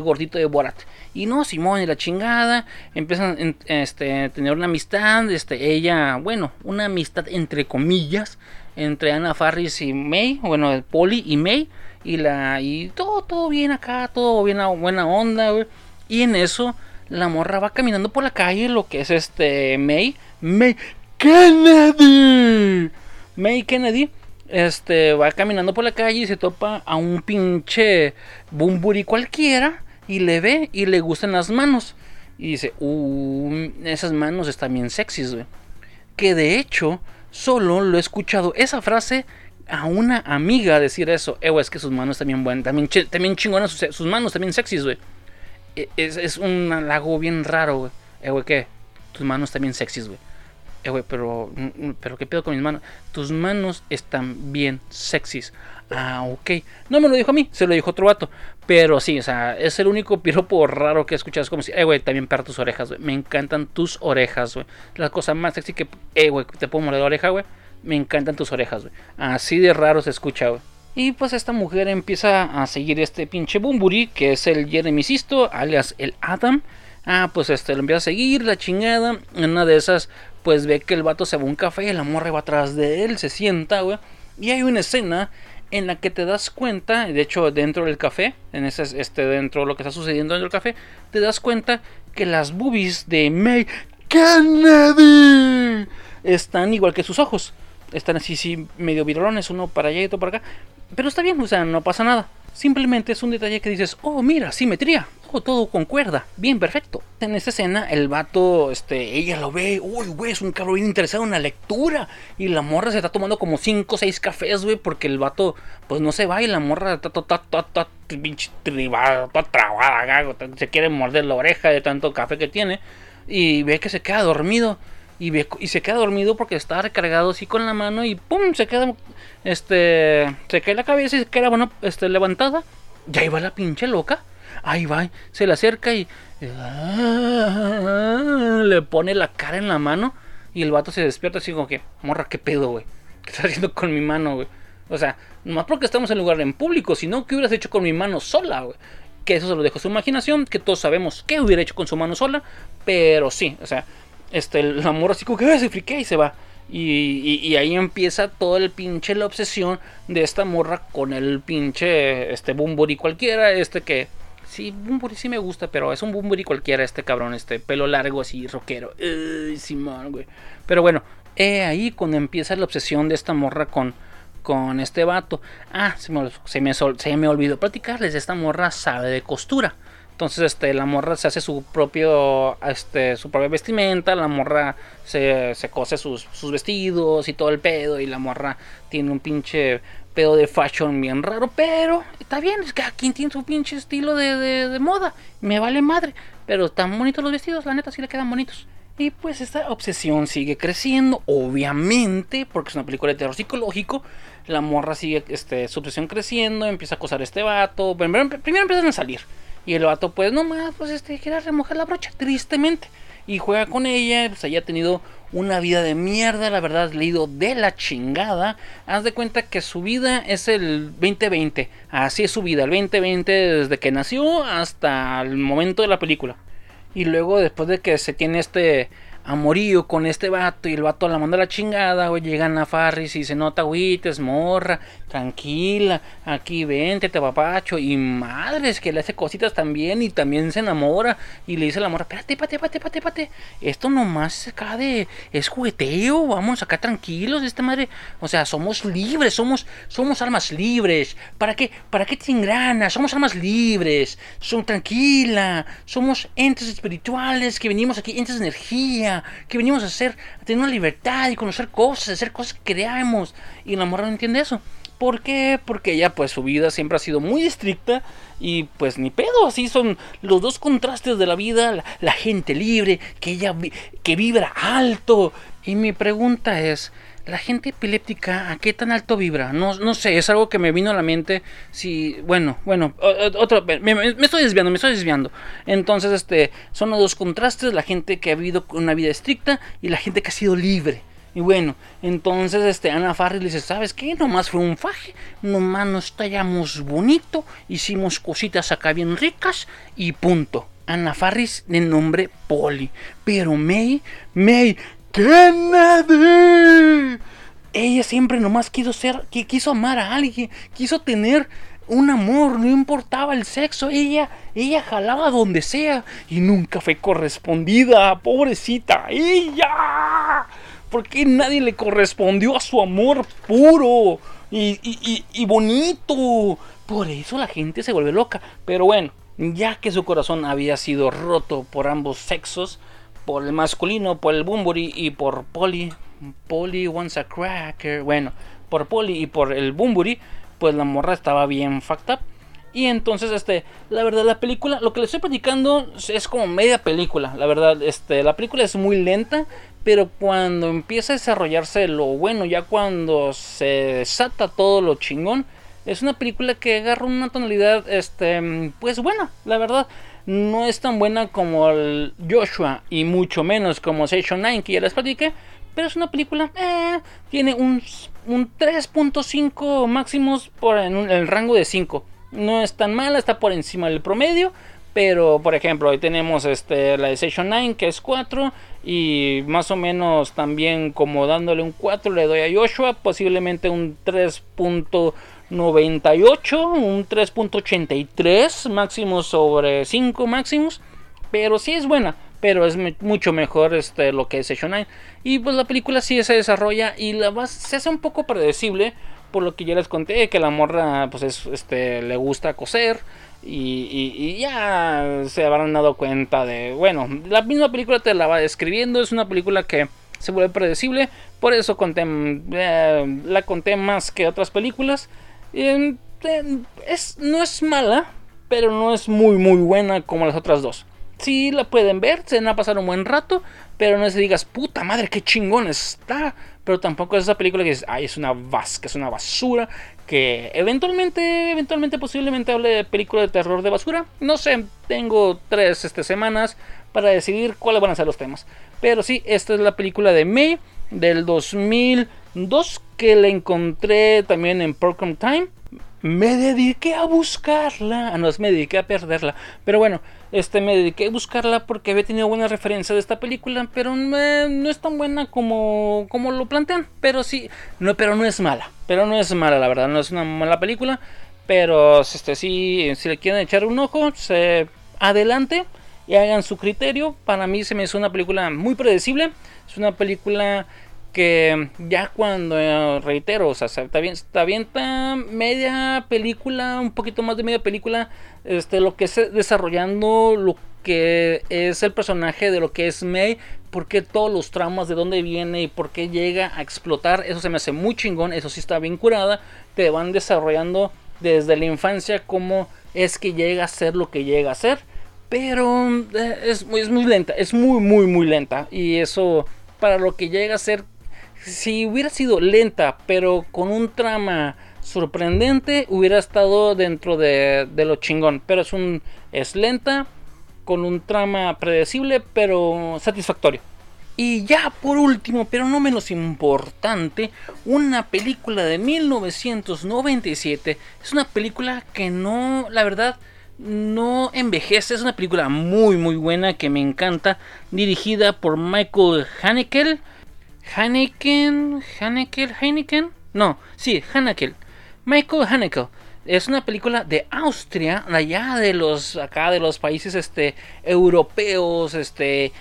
Speaker 1: gordito de Borat. Y no, Simón y la chingada. Empiezan este, a tener una amistad. Este, ella, bueno, una amistad entre comillas. Entre Ana Farris y May. Bueno, Polly y May. Y la. Y todo, todo bien acá. Todo bien buena onda, Y en eso. La morra va caminando por la calle. Lo que es este. May. May Kennedy. May Kennedy este, va caminando por la calle y se topa a un pinche bumburi cualquiera y le ve y le gustan las manos. Y dice, uh, esas manos están bien sexys, güey. Que de hecho, solo lo he escuchado esa frase a una amiga decir eso. Eh, es que sus manos también buenas, también, también chingonas, sus, manos también sexys, güey. E, es, es, un halago bien raro, güey. Eh, güey, ¿qué? Tus manos también sexys, güey. Eh, güey, pero, mm, mm, pero ¿qué pedo con mis manos? Tus manos están bien sexys. Ah, ok. No me lo dijo a mí, se lo dijo otro vato. Pero sí, o sea, es el único piropo raro que he escuchado. Es como si, eh, güey, también perra tus orejas, güey. Me encantan tus orejas, güey. La cosa más sexy que, eh, güey, te puedo morder la oreja, güey. Me encantan tus orejas, güey. Así de raro se escucha, güey. Y pues esta mujer empieza a seguir este pinche Bumburi, que es el Jeremy Sisto, alias el Adam. Ah, pues este lo empieza a seguir, la chingada. En una de esas, pues ve que el vato se va a un café y la morra va atrás de él, se sienta, güey. Y hay una escena en la que te das cuenta, de hecho dentro del café, en ese, este, dentro de lo que está sucediendo dentro del café, te das cuenta que las boobies de May Kennedy están igual que sus ojos. Están así, sí, medio virolones, uno para allá y otro para acá. Pero está bien, o sea, no pasa nada. Simplemente es un detalle que dices, oh, mira, simetría. Oh, todo concuerda. Bien, perfecto. En esta escena, el vato, este, ella lo ve, uy, güey, es un cabrón bien interesado en la lectura. Y la morra se está tomando como 5 o 6 cafés, güey, porque el vato, pues no se va y la morra está toda, trabada, se quiere morder la oreja de tanto café que tiene. Y ve que se queda dormido. Y, se queda dormido porque está recargado así con la mano y pum, se queda, este, se cae la cabeza y se queda, bueno, este, levantada. Y ahí va la pinche loca. Ahí va, se le acerca y le pone la cara en la mano. Y el vato se despierta así como que, morra, qué pedo, güey. ¿Qué estás haciendo con mi mano, güey? O sea, más porque estamos en lugar en público, sino que hubieras hecho con mi mano sola, güey. Que eso se lo dejo a su imaginación, que todos sabemos qué hubiera hecho con su mano sola, pero sí, o sea, este, el amor así como que se friquea y se va. Y, ahí empieza todo el pinche la obsesión de esta morra con el pinche este Bumburi cualquiera, este que sí, Bumburi sí me gusta, pero es un Bumburi cualquiera este cabrón, este pelo largo así rockero. Simón, güey. Pero bueno, ahí cuando empieza la obsesión de esta morra con con este vato. Ah, se me, se me olvidó platicarles, esta morra sabe de costura. Entonces, este, la morra se hace su propio, este, su propia vestimenta, la morra se, se cose sus, sus, vestidos y todo el pedo, y la morra tiene un pinche pedo de fashion bien raro, pero está bien, es que quien tiene su pinche estilo de, de, de, moda, me vale madre, pero están bonitos los vestidos, la neta sí le quedan bonitos. Y pues esta obsesión sigue creciendo, obviamente, porque es una película de terror psicológico, la morra sigue, este, su obsesión creciendo, empieza a acosar a este vato, primero, primero empiezan a salir. Y el vato, pues nomás, pues este, quiere remojar la brocha, tristemente. Y juega con ella, pues haya tenido una vida de mierda, la verdad, leído de la chingada. Haz de cuenta que su vida es el 2020. Así es su vida, el 2020 desde que nació hasta el momento de la película. Y luego, después de que se tiene este amorío con este vato y el vato la manda a la chingada, güey, llegan a Farris y se nota, es morra, tranquila, aquí vente, te papacho, y madres que le hace cositas también y también se enamora y le dice a la morra, espérate, espérate, espérate, espérate, espérate, esto nomás acá de, es jugueteo, vamos acá tranquilos, esta madre, o sea, somos libres, somos, somos almas libres, ¿para qué, para qué te engranas? Somos almas libres, son tranquila, somos entes espirituales que venimos aquí, entes de energía, que venimos a hacer, a tener una libertad y conocer cosas, hacer cosas que creamos. Y la morra no entiende eso. ¿Por qué? Porque ella, pues su vida siempre ha sido muy estricta y pues ni pedo, así son los dos contrastes de la vida, la, gente libre, que ella que vibra alto. Y mi pregunta es, la gente epiléptica, ¿a qué tan alto vibra? No, no sé, es algo que me vino a la mente. Si, bueno, bueno, otro, me, estoy desviando, me estoy desviando. Entonces, este, son los dos contrastes: la gente que ha vivido una vida estricta y la gente que ha sido libre. Y bueno, entonces este, Ana Farris dice, ¿sabes qué? Nomás fue un faje, nomás nos tallamos bonito, hicimos cositas acá bien ricas y punto. Ana Farris de nombre Polly. Pero May, May, Kennedy. Ella siempre nomás quiso ser, que quiso amar a alguien, quiso tener un amor, no importaba el sexo, ella, ella jalaba donde sea y nunca fue correspondida, pobrecita, ella. Porque nadie le correspondió a su amor puro y, y bonito? Por eso la gente se vuelve loca. Pero bueno, ya que su corazón había sido roto por ambos sexos, por el masculino, por el Bumburi y por Polly, Polly wants a cracker, bueno, por Polly y por el Bumburi, pues la morra estaba bien fucked up. Y entonces, este, la verdad, la película, lo que le estoy platicando es como media película. La verdad, este, la película es muy lenta, pero cuando empieza a desarrollarse lo bueno, ya cuando se desata todo lo chingón, es una película que agarra una tonalidad, este, pues buena, la verdad. No es tan buena como el Joshua y mucho menos como Station 9 que ya les platiqué, pero es una película, eh, tiene un, un 3.5 máximos por en, el rango de 5. No es tan mala, está por encima del promedio. Pero, por ejemplo, ahí tenemos este, la de Session 9, que es 4. Y más o menos también como dándole un 4 le doy a Joshua. Posiblemente un 3.98, un 3.83 máximos sobre 5 máximos. Pero sí es buena pero es mucho mejor este, lo que es Session 9. Y pues la película sí se desarrolla y la se hace un poco predecible, por lo que ya les conté, que la morra pues es, este, le gusta coser. Y, ya se habrán dado cuenta de, bueno, la misma película te la va describiendo, es una película que se vuelve predecible, por eso conté, eh, la conté más que otras películas. Es, no es mala, pero no es muy muy buena como las otras dos sí la pueden ver, se van a pasar un buen rato, pero no se digas, puta madre, qué chingón está. Pero tampoco es esa película que es, ay, es una vasca, es una basura. Que eventualmente, eventualmente, posiblemente hable de película de terror de basura. No sé, tengo tres este, semanas para decidir cuáles van a ser los temas. Pero sí, esta es la película de May del 2002 que la encontré también en Procom Time. Me dediqué a buscarla. Ah, no, me dediqué a perderla. Pero bueno, este, me dediqué a buscarla porque había tenido buena referencia de esta película, pero no, es tan buena como, como lo plantean. Pero sí, no, pero no es mala. Pero no es mala, la verdad, no es una mala película. Pero este, sí, si le quieren echar un ojo, se, adelante y hagan su criterio. Para mí se me hizo una película muy predecible. Es una película que ya cuando, eh, reitero, o sea, bien, está bien, media película, un poquito más de media película, este, lo que es desarrollando lo que es el personaje de lo que es May, por qué todos los traumas, de dónde viene y por qué llega a explotar, eso se me hace muy chingón, eso sí está bien curada, te van desarrollando desde la infancia cómo es que llega a ser lo que llega a ser, pero eh, es, es muy lenta, es muy, muy, muy lenta, y eso para lo que llega a ser si hubiera sido lenta, pero con un trama sorprendente, hubiera estado dentro de, lo chingón. Pero es un es lenta, con un trama predecible, pero satisfactorio. Y ya por último, pero no menos importante, una película de 1997. Es una película que no, la verdad, no envejece. Es una película muy, muy buena que me encanta. Dirigida por Michael Haneke Haneken, Haneke, Heineken, no, sí, Haneke, Michael Haneke. Es una película de Austria, allá de los acá de los países este europeos, este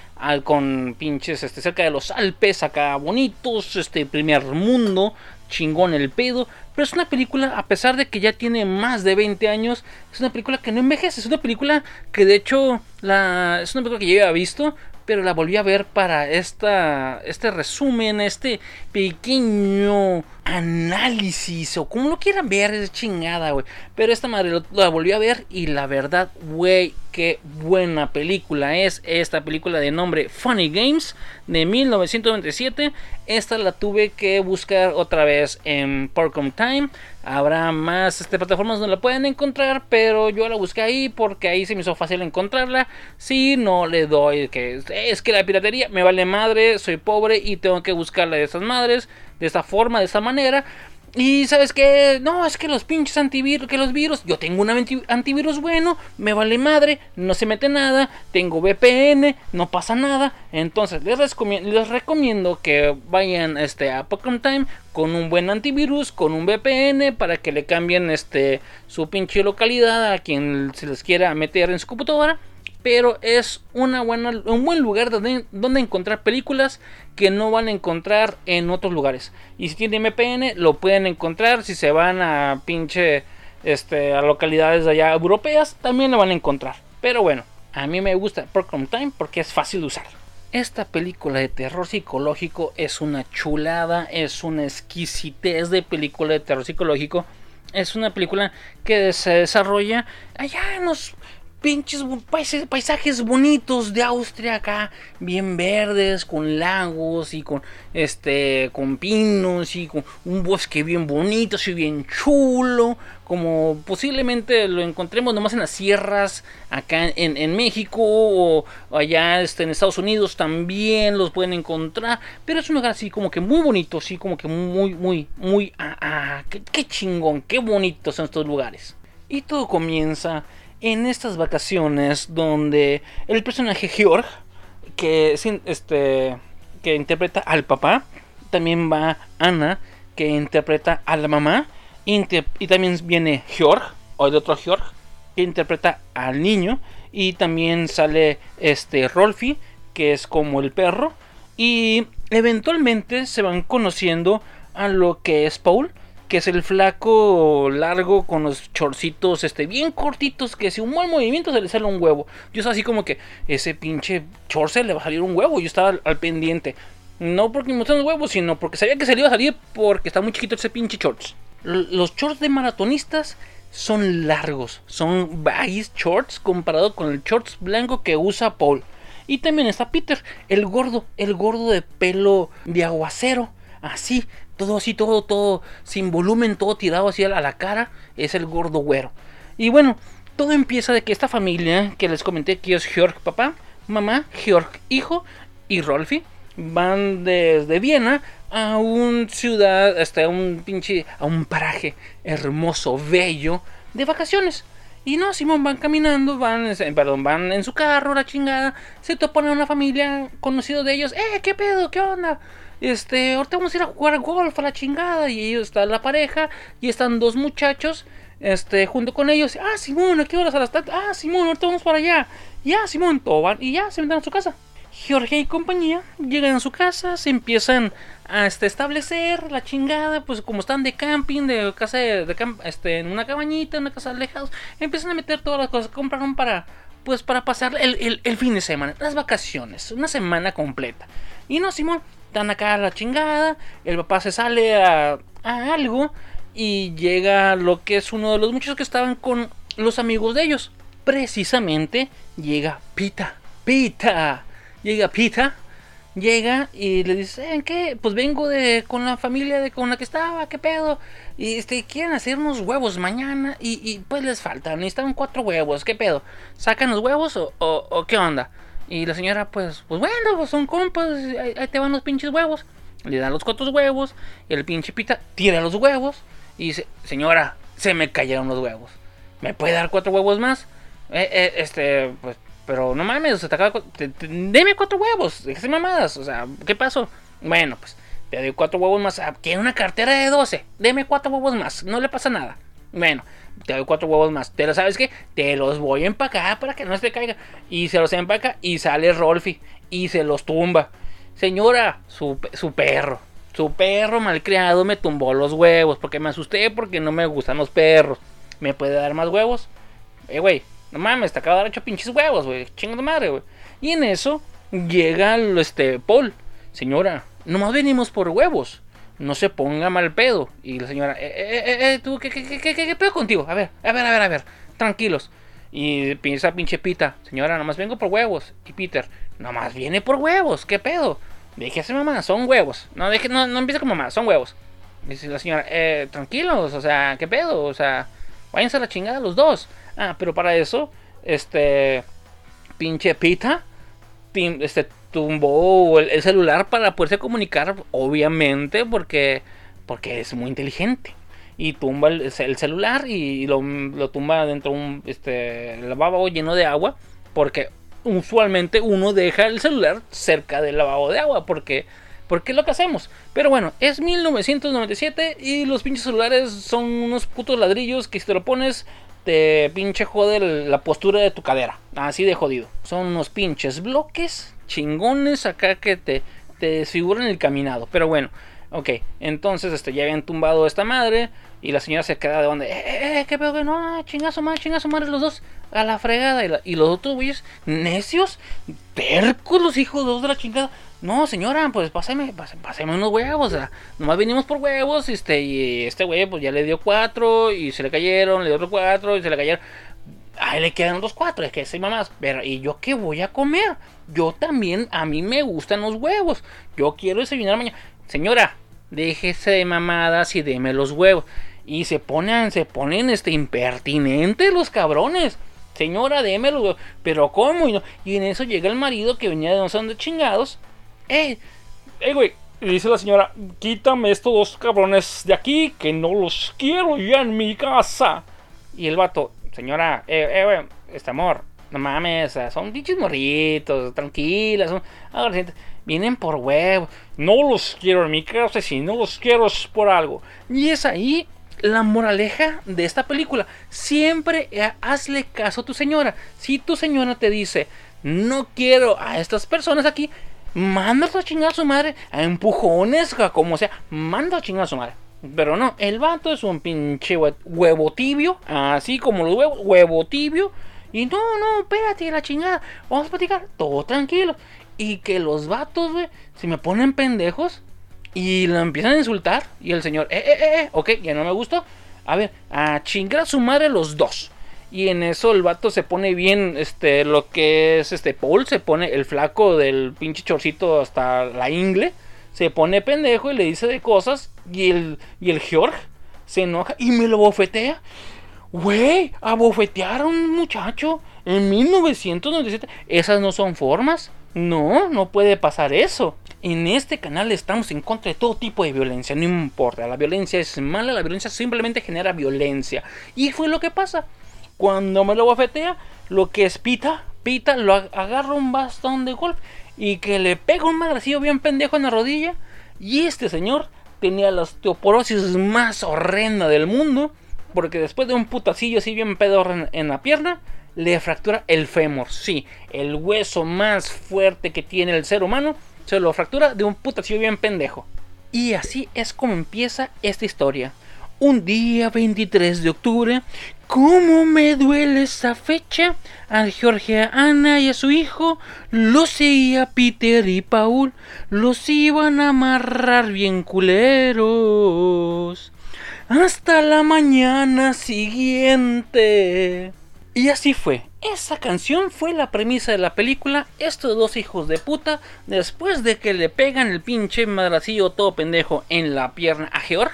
Speaker 1: con pinches este cerca de los Alpes, acá bonitos, este primer mundo, chingón el pedo, pero es una película a pesar de que ya tiene más de 20 años, es una película que no envejece, es una película que de hecho la es una película que yo había visto, pero la volví a ver para esta, este resumen, este pequeño análisis o como lo quieran ver, es chingada, güey. Pero esta madre la volví a ver y la verdad, güey, qué buena película es esta película de nombre Funny Games de 1997. Esta la tuve que buscar otra vez en Porcom Time. Habrá más este, plataformas donde la pueden encontrar, pero yo la busqué ahí porque ahí se me hizo fácil encontrarla. Si no le doy que es que la piratería me vale madre, soy pobre y tengo que buscarla de estas madres, de esta forma, de esta manera. Y sabes que, no, es que los pinches antivirus, que los virus, yo tengo un antivirus bueno, me vale madre, no se mete nada, tengo VPN, no pasa nada. Entonces les, les recomiendo que vayan este, a Pokémon Time con un buen antivirus, con un VPN, para que le cambien este, su pinche localidad a quien se les quiera meter en su computadora pero es una buena, un buen lugar donde, donde, encontrar películas que no van a encontrar en otros lugares. Y si tienen VPN, lo pueden encontrar. Si se van a pinche este, a localidades allá europeas, también lo van a encontrar. Pero bueno, a mí me gusta Program Time porque es fácil de usar. Esta película de terror psicológico es una chulada, es una exquisitez de película de terror psicológico. Es una película que se desarrolla allá en los pinches paisajes bonitos de Austria acá, bien verdes, con lagos y con este con pinos y con un bosque bien bonito, así bien chulo, como posiblemente lo encontremos nomás en las sierras acá en, México o allá este, en Estados Unidos también los pueden encontrar, pero es un lugar así como que muy bonito, así como que muy muy muy ah, ah qué, qué chingón, qué bonitos son estos lugares. Y todo comienza en estas vacaciones donde el personaje Georg, que, este, que interpreta al papá, también va Ana, que interpreta a la mamá, y también viene Georg, o el otro Georg, que interpreta al niño, y también sale este Rolfi, que es como el perro, y eventualmente se van conociendo a lo que es Paul, que es el flaco largo con los chorcitos este, bien cortitos, que si un buen movimiento se le sale un huevo. Yo estaba así como que ese pinche chor se le va a salir un huevo. Yo estaba al, pendiente. No porque me los huevos, sino porque sabía que se le iba a salir porque está muy chiquito ese pinche shorts. Los shorts de maratonistas son largos, son baggy shorts comparado con el shorts blanco que usa Paul. Y también está Peter, el gordo, el gordo de pelo de aguacero, así, todo así, todo, todo, sin volumen, todo tirado así a la cara, es el gordo güero. Y bueno, todo empieza de que esta familia que les comenté que es Georg papá, mamá, Georg hijo y Rolfi van desde Viena a un ciudad, hasta un pinche, a un paraje hermoso, bello, de vacaciones. Y no, Simón van caminando, van, perdón, van en su carro, la chingada, se topan a una familia conocido de ellos, eh, qué pedo, qué onda, este, ahorita vamos a ir a jugar golf a la chingada. Y ellos está la pareja y están dos muchachos, este, junto con ellos. Ah, Simón, ¿a qué horas a las Ah, Simón, ahorita vamos para allá. Ya, Simón, todo van y ya se meten a su casa. Jorge y compañía llegan a su casa, se empiezan a este, establecer la chingada, pues como están de camping, de casa de, este, en una cabañita, en una casa lejos, empiezan a meter todas las cosas que compraron para, pues para pasar el, el, fin de semana, las vacaciones, una semana completa. Y no, Simón, están acá a la chingada, el papá se sale a, algo y llega lo que es uno de los muchos que estaban con los amigos de ellos. Precisamente llega Pita. Pita. Llega Pita. Llega y le dice, ¿en qué? Pues vengo de con la familia de con la que estaba, ¿qué pedo? Y este, quieren hacer unos huevos mañana y, pues les faltan, necesitan cuatro huevos, ¿qué pedo? ¿Sacan los huevos o, o qué onda? Y la señora, pues, pues bueno, pues son compas, ahí, te van los pinches huevos. Le dan los cuatro huevos, y el pinche pita tira los huevos y dice, señora, se me cayeron los huevos. ¿Me puede dar cuatro huevos más? Eh, eh, este, pues, pero no mames, o sea, te acaba, deme cuatro huevos, déjese mamadas, o sea, ¿qué pasó? Bueno, pues, te doy cuatro huevos más, tiene ah, una cartera de 12, deme cuatro huevos más, no le pasa nada. Bueno, te doy cuatro huevos más. Pero ¿sabes qué? Te los voy a empacar para que no se te caiga. Y se los empaca y sale Rolfi y se los tumba. Señora, su, su perro. Su perro malcriado me tumbó los huevos porque me asusté porque no me gustan los perros. ¿Me puede dar más huevos? Eh, güey, no mames, te acabo de dar ocho pinches huevos, güey. Chingo de madre, güey. Y en eso llega este Paul. Señora, nomás venimos por huevos no se ponga mal pedo. Y la señora, eh, eh, eh, eh tú, ¿qué, qué, qué, qué, pedo contigo? A ver, a ver, a ver, a ver, tranquilos. Y piensa pinche Pita, señora, nomás vengo por huevos. Y Peter, nomás viene por huevos, ¿qué pedo? Déjese mamá, son huevos. No, deje, no, no empiece como mamá, son huevos. Dice la señora, eh, tranquilos, o sea, ¿qué pedo? O sea, váyanse a la chingada los dos. Ah, pero para eso, este, pinche Pita, este, tumbó el, celular para poderse comunicar, obviamente, porque, porque es muy inteligente. Y tumba el, celular y lo, tumba dentro de un este, lavabo lleno de agua, porque usualmente uno deja el celular cerca del lavabo de agua, porque porque es lo que hacemos. Pero bueno, es 1997 y los pinches celulares son unos putos ladrillos que si te lo pones te pinche jode la postura de tu cadera. Así de jodido. Son unos pinches bloques chingones acá que te, te desfiguran el caminado. Pero bueno, ok. Entonces este, ya habían tumbado esta madre. Y la señora se queda de donde, eh, eh, eh, qué pedo que no, chingazo madre, chingazo madre, los dos a la fregada. Y, los otros güeyes, necios, tercos, los hijos dos de la chingada. No, señora, pues páseme, páseme, unos huevos. O sea, nomás vinimos por huevos. Este, y este güey, pues ya le dio cuatro. Y se le cayeron, le dio otro cuatro. Y se le cayeron. Ahí le quedan los cuatro. Es que soy mamás. Pero, ¿y yo qué voy a comer? Yo también, a mí me gustan los huevos. Yo quiero desayunar mañana. Señora, déjese de mamadas y deme los huevos. Y se ponen, se ponen este impertinentes los cabrones. Señora, démelo. Pero ¿cómo? Y, y en eso llega el marido que venía de no sé dónde chingados. ¡Eh! ¡Eh, güey! Y dice la señora, quítame estos dos cabrones de aquí, que no los quiero ya en mi casa. Y el vato, señora, eh, eh, este amor, no mames, son dichos morritos, tranquilas, son vienen por huevo. No los quiero en mi casa, si no los quiero es por algo. Y es ahí la moraleja de esta película. Siempre eh, hazle caso a tu señora. Si tu señora te dice, no quiero a estas personas aquí, manda a chingar a su madre, a empujones, como sea, manda a chingar a su madre. Pero no, el vato es un pinche huevo tibio, así como los huevos, huevo tibio. Y no, no, espérate, la chingada, vamos a platicar, todo tranquilo. Y que los vatos, güey, se me ponen pendejos, y lo empiezan a insultar. Y el señor, eh, eh, eh, eh, ok, ya no me gustó. A ver, a chingar a su madre los dos. Y en eso el vato se pone bien, este, lo que es este Paul, se pone el flaco del pinche chorcito hasta la ingle. Se pone pendejo y le dice de cosas. Y el, y el George se enoja y me lo bofetea. Güey, a bofetear a un muchacho en 1997. Esas no son formas. No, no puede pasar eso. En este canal estamos en contra de todo tipo de violencia, no importa, la violencia es mala, la violencia simplemente genera violencia. Y fue lo que pasa. Cuando me lo bofetea, lo que es Pita, Pita lo agarra un bastón de golf y que le pega un madracillo bien pendejo en la rodilla. Y este señor tenía la osteoporosis más horrenda del mundo, porque después de un putacillo así bien pedo en la pierna, le fractura el fémur. Sí, el hueso más fuerte que tiene el ser humano se lo fractura de un putacillo bien pendejo. Y así es como empieza esta historia. Un día 23 de octubre, ¿cómo me duele esa fecha? A Georgia Ana y a su hijo, los seguía Peter y Paul, los iban a amarrar bien culeros. Hasta la mañana siguiente. Y así fue. Esa canción fue la premisa de la película. Estos dos hijos de puta, después de que le pegan el pinche madracillo todo pendejo en la pierna a Georg,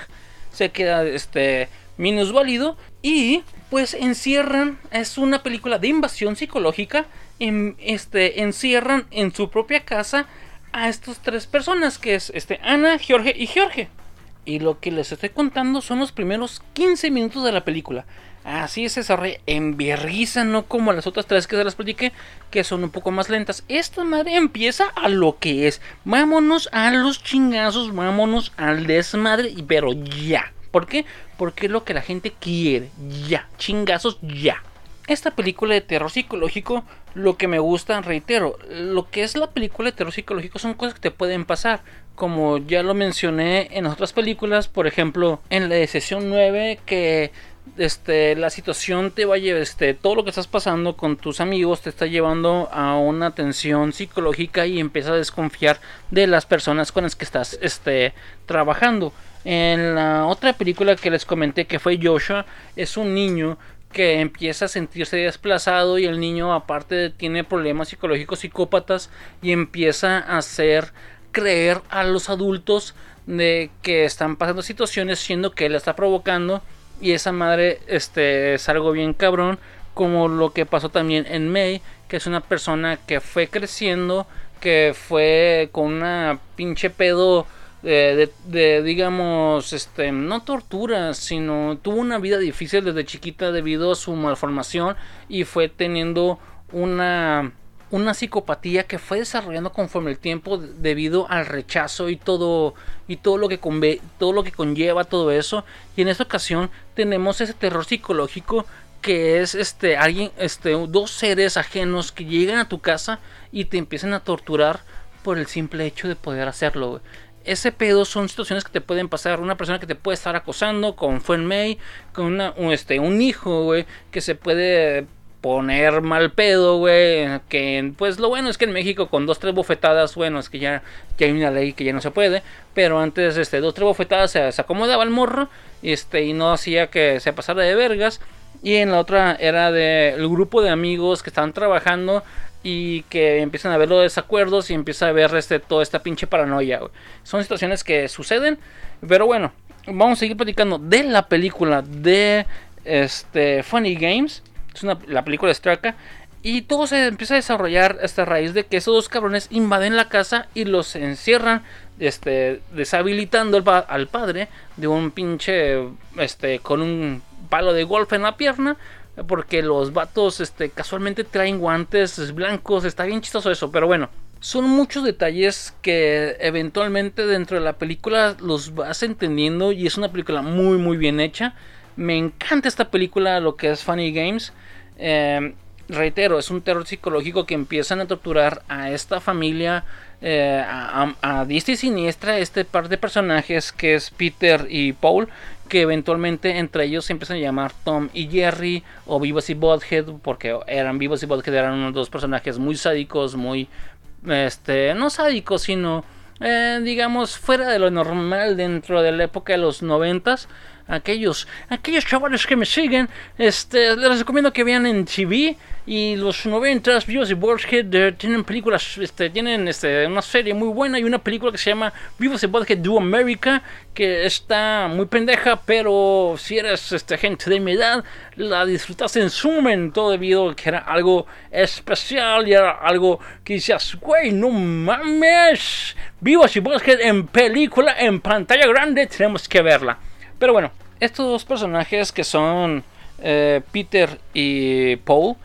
Speaker 1: se queda este minusválido y pues encierran, es una película de invasión psicológica, en, este, encierran en su propia casa a estas tres personas, que es este, Ana, Jorge y Jorge. Y lo que les estoy contando son los primeros 15 minutos de la película. Así se desarrolla en vergüenza, no como las otras tres que se las platiqué, que son un poco más lentas. Esta madre empieza a lo que es. Vámonos a los chingazos, vámonos al desmadre, pero ya. ¿Por qué? Porque es lo que la gente quiere. Ya. Chingazos ya. Esta película de terror psicológico, lo que me gusta, reitero, lo que es la película de terror psicológico son cosas que te pueden pasar. Como ya lo mencioné en otras películas, por ejemplo, en la de sesión 9, que este, la situación te va a llevar, este, todo lo que estás pasando con tus amigos te está llevando a una tensión psicológica y empiezas a desconfiar de las personas con las que estás, este, trabajando. En la otra película que les comenté que fue Joshua, es un niño que empieza a sentirse desplazado y el niño aparte tiene problemas psicológicos psicópatas y empieza a hacer creer a los adultos de que están pasando situaciones siendo que él está provocando y esa madre este es algo bien cabrón como lo que pasó también en May que es una persona que fue creciendo que fue con una pinche pedo de, digamos, este, no tortura, sino tuvo una vida difícil desde chiquita debido a su malformación y fue teniendo una una psicopatía que fue desarrollando conforme el tiempo debido al rechazo y todo y todo lo que todo lo que conlleva todo eso y en esta ocasión tenemos ese terror psicológico que es este alguien este dos seres ajenos que llegan a tu casa y te empiezan a torturar por el simple hecho de poder hacerlo ese pedo son situaciones que te pueden pasar. Una persona que te puede estar acosando, como fue en May, con una, un, este, un hijo, que se puede poner mal pedo, güey. Que pues lo bueno es que en México con dos, tres bofetadas, bueno, es que ya, ya hay una ley que ya no se puede. Pero antes, este, dos, tres bofetadas se, acomodaba el morro. Este, y no hacía que se pasara de vergas. Y en la otra era del grupo de amigos que estaban trabajando y que empiezan a ver los desacuerdos y empieza a ver este, toda esta pinche paranoia. Son situaciones que suceden, pero bueno, vamos a seguir platicando de la película de este, Funny Games. Es una, la película de Straka. Y todo se empieza a desarrollar esta raíz de que esos dos cabrones invaden la casa y los encierran, este, deshabilitando al padre de un pinche, este, con un palo de golf en la pierna porque los vatos este, casualmente traen guantes blancos. Está bien chistoso eso, pero bueno. Son muchos detalles que eventualmente dentro de la película los vas entendiendo y es una película muy muy bien hecha. Me encanta esta película, lo que es Funny Games. Eh, reitero, es un terror psicológico que empiezan a torturar a esta familia eh, a, a, y siniestra este par de personajes que es Peter y Paul que eventualmente entre ellos se empiezan a llamar Tom y Jerry o Vivos y Butthead porque eran Vivos y Butthead eran unos dos personajes muy sádicos, muy este, no sádicos, sino eh, digamos fuera de lo normal dentro de la época de los noventas aquellos, aquellos chavales que me siguen, este, les recomiendo que vean en TV y los 90 Vivos y Butthead eh, tienen películas, este, tienen este, una serie muy buena y una película que se llama Vivos y Butthead Do America, que está muy pendeja, pero si eres este, gente de mi edad, la disfrutas en su momento debido a que era algo especial y era algo que decías, güey, no mames, Vivos y Butthead en película, en pantalla grande, tenemos que verla. Pero bueno, estos dos personajes que son eh, Peter y Paul,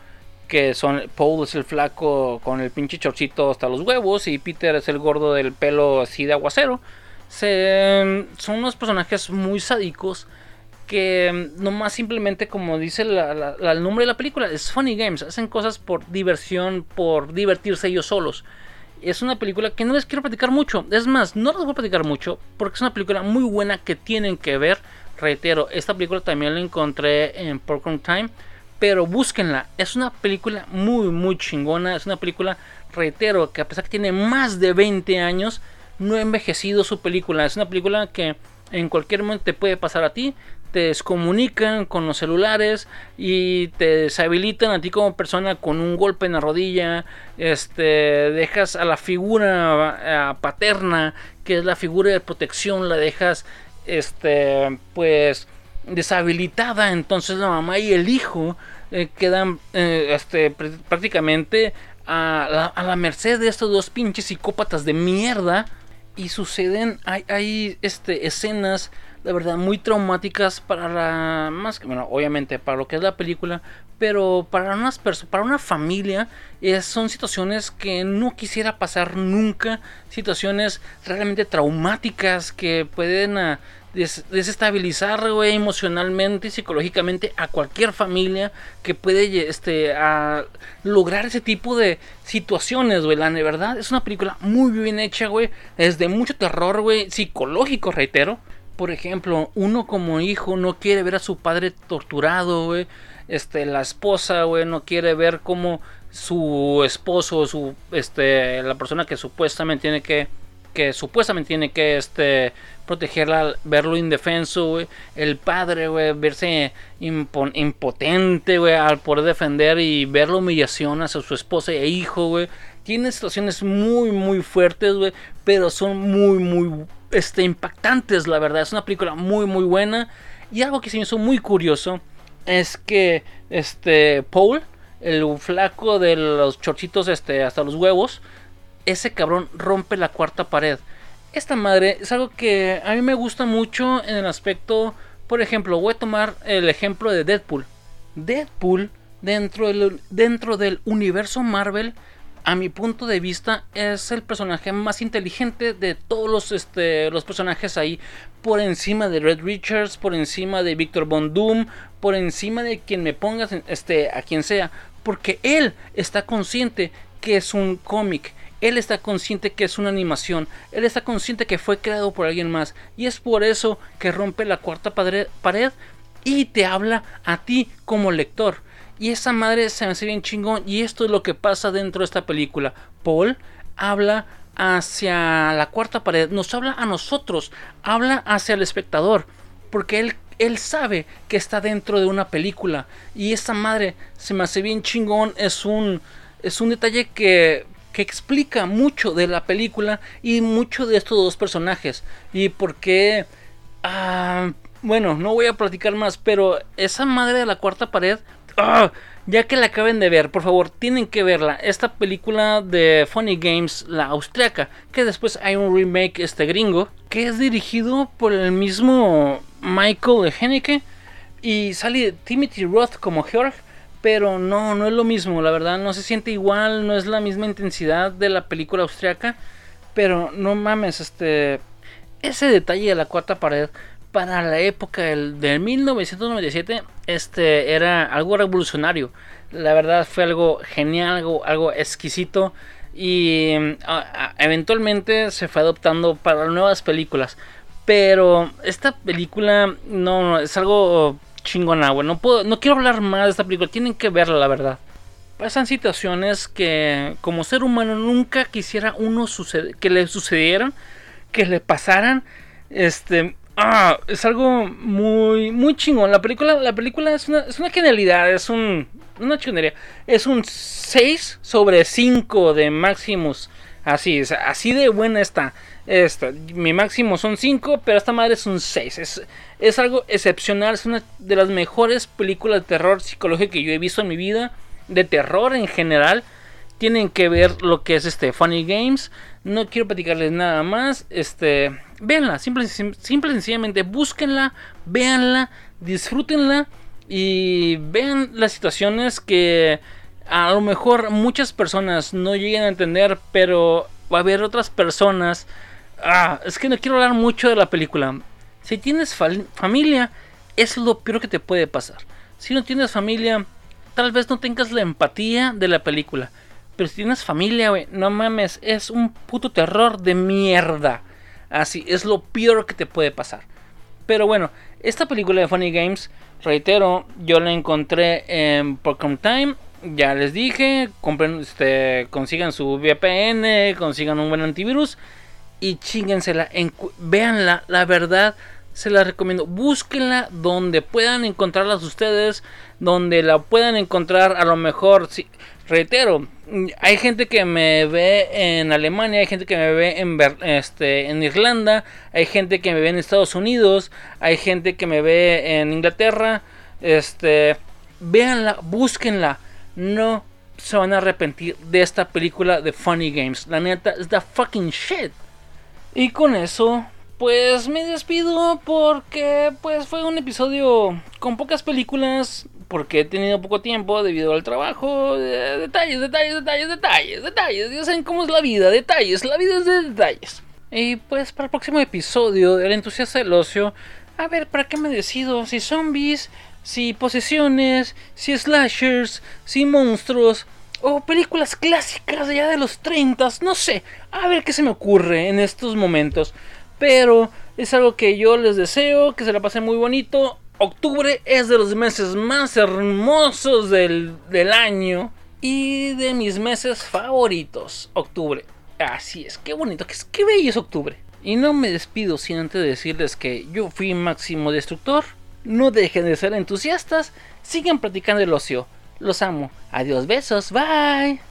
Speaker 1: que son Paul es el flaco con el pinche chorcito hasta los huevos y Peter es el gordo del pelo así de aguacero. Se, son unos personajes muy sádicos que nomás simplemente como dice el nombre de la película es Funny Games, hacen cosas por diversión, por divertirse ellos solos es una película que no les quiero platicar mucho. Es más, no les voy a platicar mucho porque es una película muy buena que tienen que ver. Reitero, esta película también la encontré en Popcorn Time. Pero búsquenla. Es una película muy, muy chingona. Es una película, reitero, que a pesar que tiene más de 20 años, no ha envejecido su película. Es una película que en cualquier momento te puede pasar a ti te descomunican con los celulares y te deshabilitan a ti como persona con un golpe en la rodilla, este, dejas a la figura paterna, que es la figura de protección, la dejas, este, pues, deshabilitada, entonces la mamá y el hijo eh, quedan, eh, este, prácticamente a la, a la merced de estos dos pinches psicópatas de mierda y suceden, hay, hay este, escenas de verdad muy traumáticas para la más que bueno obviamente para lo que es la película pero para unas para una familia son situaciones que no quisiera pasar nunca situaciones realmente traumáticas que pueden ah, desestabilizar emocionalmente y psicológicamente a cualquier familia que puede este, a lograr ese tipo de situaciones, güey. La verdad es una película muy bien hecha, güey. Es de mucho terror, güey, psicológico, reitero por ejemplo, uno como hijo no quiere ver a su padre torturado, güey. Este, la esposa, güey, no quiere ver cómo su esposo, su, este, la persona que supuestamente tiene que que supuestamente tiene que este, protegerla, verlo indefenso, El padre, güey, verse impotente, güey, al poder defender y ver la humillación hacia su esposa e hijo, güey. Tiene situaciones muy, muy fuertes, güey, pero son muy, muy este, impactantes, la verdad. Es una película muy, muy buena. Y algo que se me hizo muy curioso es que este Paul, el flaco de los chorchitos este, hasta los huevos, ese cabrón rompe la cuarta pared. Esta madre es algo que a mí me gusta mucho en el aspecto, por ejemplo, voy a tomar el ejemplo de Deadpool. Deadpool dentro del, dentro del universo Marvel, a mi punto de vista, es el personaje más inteligente de todos los, este, los personajes ahí. Por encima de Red Richards, por encima de Victor Von Doom, por encima de quien me pongas, este, a quien sea. Porque él está consciente que es un cómic él está consciente que es una animación, él está consciente que fue creado por alguien más y es por eso que rompe la cuarta pared y te habla a ti como lector. Y esa madre se me hace bien chingón y esto es lo que pasa dentro de esta película. Paul habla hacia la cuarta pared, nos habla a nosotros, habla hacia el espectador, porque él, él sabe que está dentro de una película y esa madre se me hace bien chingón, es un, es un detalle que que explica mucho de la película y mucho de estos dos personajes. Y por qué... Ah, bueno, no voy a platicar más, pero esa madre de la cuarta pared... Ah, ya que la acaben de ver, por favor, tienen que verla. Esta película de Funny Games, la austriaca, que después hay un remake este gringo, que es dirigido por el mismo Michael Haneke y sale Timothy Roth como George pero no, no es lo mismo, la verdad, no se siente igual, no es la misma intensidad de la película austriaca, pero no mames, este, ese detalle de la cuarta pared para la época del, 1997, este, era algo revolucionario, la verdad fue algo genial, algo, algo exquisito y eventualmente se fue adoptando para nuevas películas, pero esta película no, es algo chingona. No, puedo, no quiero hablar más de esta película, tienen que verla, la verdad. Pasan situaciones que como ser humano nunca quisiera uno que le sucedieran, que le pasaran. Este, ah, es algo muy, muy chingón. La película, la película es una, es una genialidad, es un, una chingonería. Es un 6 sobre 5 de Maximus. Así, es, así de buena está. Esta, mi máximo son 5, pero esta madre es un 6. Es, es algo excepcional, es una de las mejores películas de terror psicológico que yo he visto en mi vida. De terror en general. Tienen que ver lo que es este Funny Games. No quiero platicarles nada más. Este, véanla, simple, simple sencillamente búsquenla, véanla, disfrútenla y vean las situaciones que a lo mejor muchas personas no lleguen a entender, pero va a haber otras personas Ah, es que no quiero hablar mucho de la película. Si tienes familia, es lo peor que te puede pasar. Si no tienes familia, tal vez no tengas la empatía de la película. Pero si tienes familia, güey, no mames, es un puto terror de mierda. Así, es lo peor que te puede pasar. Pero bueno, esta película de Funny Games, reitero, yo la encontré en Pokémon Time. Ya les dije, compren, este, consigan su VPN, consigan un buen antivirus y chíngensela, véanla, la verdad se la recomiendo, búsquenla donde puedan encontrarlas ustedes, donde la puedan encontrar a lo mejor, si, reitero, hay gente que me ve en Alemania, hay gente que me ve en, este, en Irlanda, hay gente que me ve en Estados Unidos, hay gente que me ve en Inglaterra, este, véanla, búsquenla, no se van a arrepentir de esta película de Funny Games, la neta es the fucking shit. Y con eso, pues me despido porque pues fue un episodio con pocas películas, porque he tenido poco tiempo debido al trabajo. detalles, detalles, detalles, detalles, detalles. Ya saben cómo es la vida, detalles, la vida es de detalles. Y pues para el próximo episodio del entusiasta del ocio, a ver, ¿para qué me decido? Si zombies, si posesiones, si slashers, si monstruos o películas clásicas ya de los 30, no sé, a ver qué se me ocurre en estos momentos. Pero es algo que yo les deseo, que se la pasen muy bonito. Octubre es de los meses más hermosos del, del año y de mis meses favoritos. Octubre. Así es, qué bonito, qué, qué bello es octubre. Y no me despido sin antes decirles que yo fui Máximo Destructor. No dejen de ser entusiastas, sigan practicando el ocio. Los amo. Adiós, besos, bye.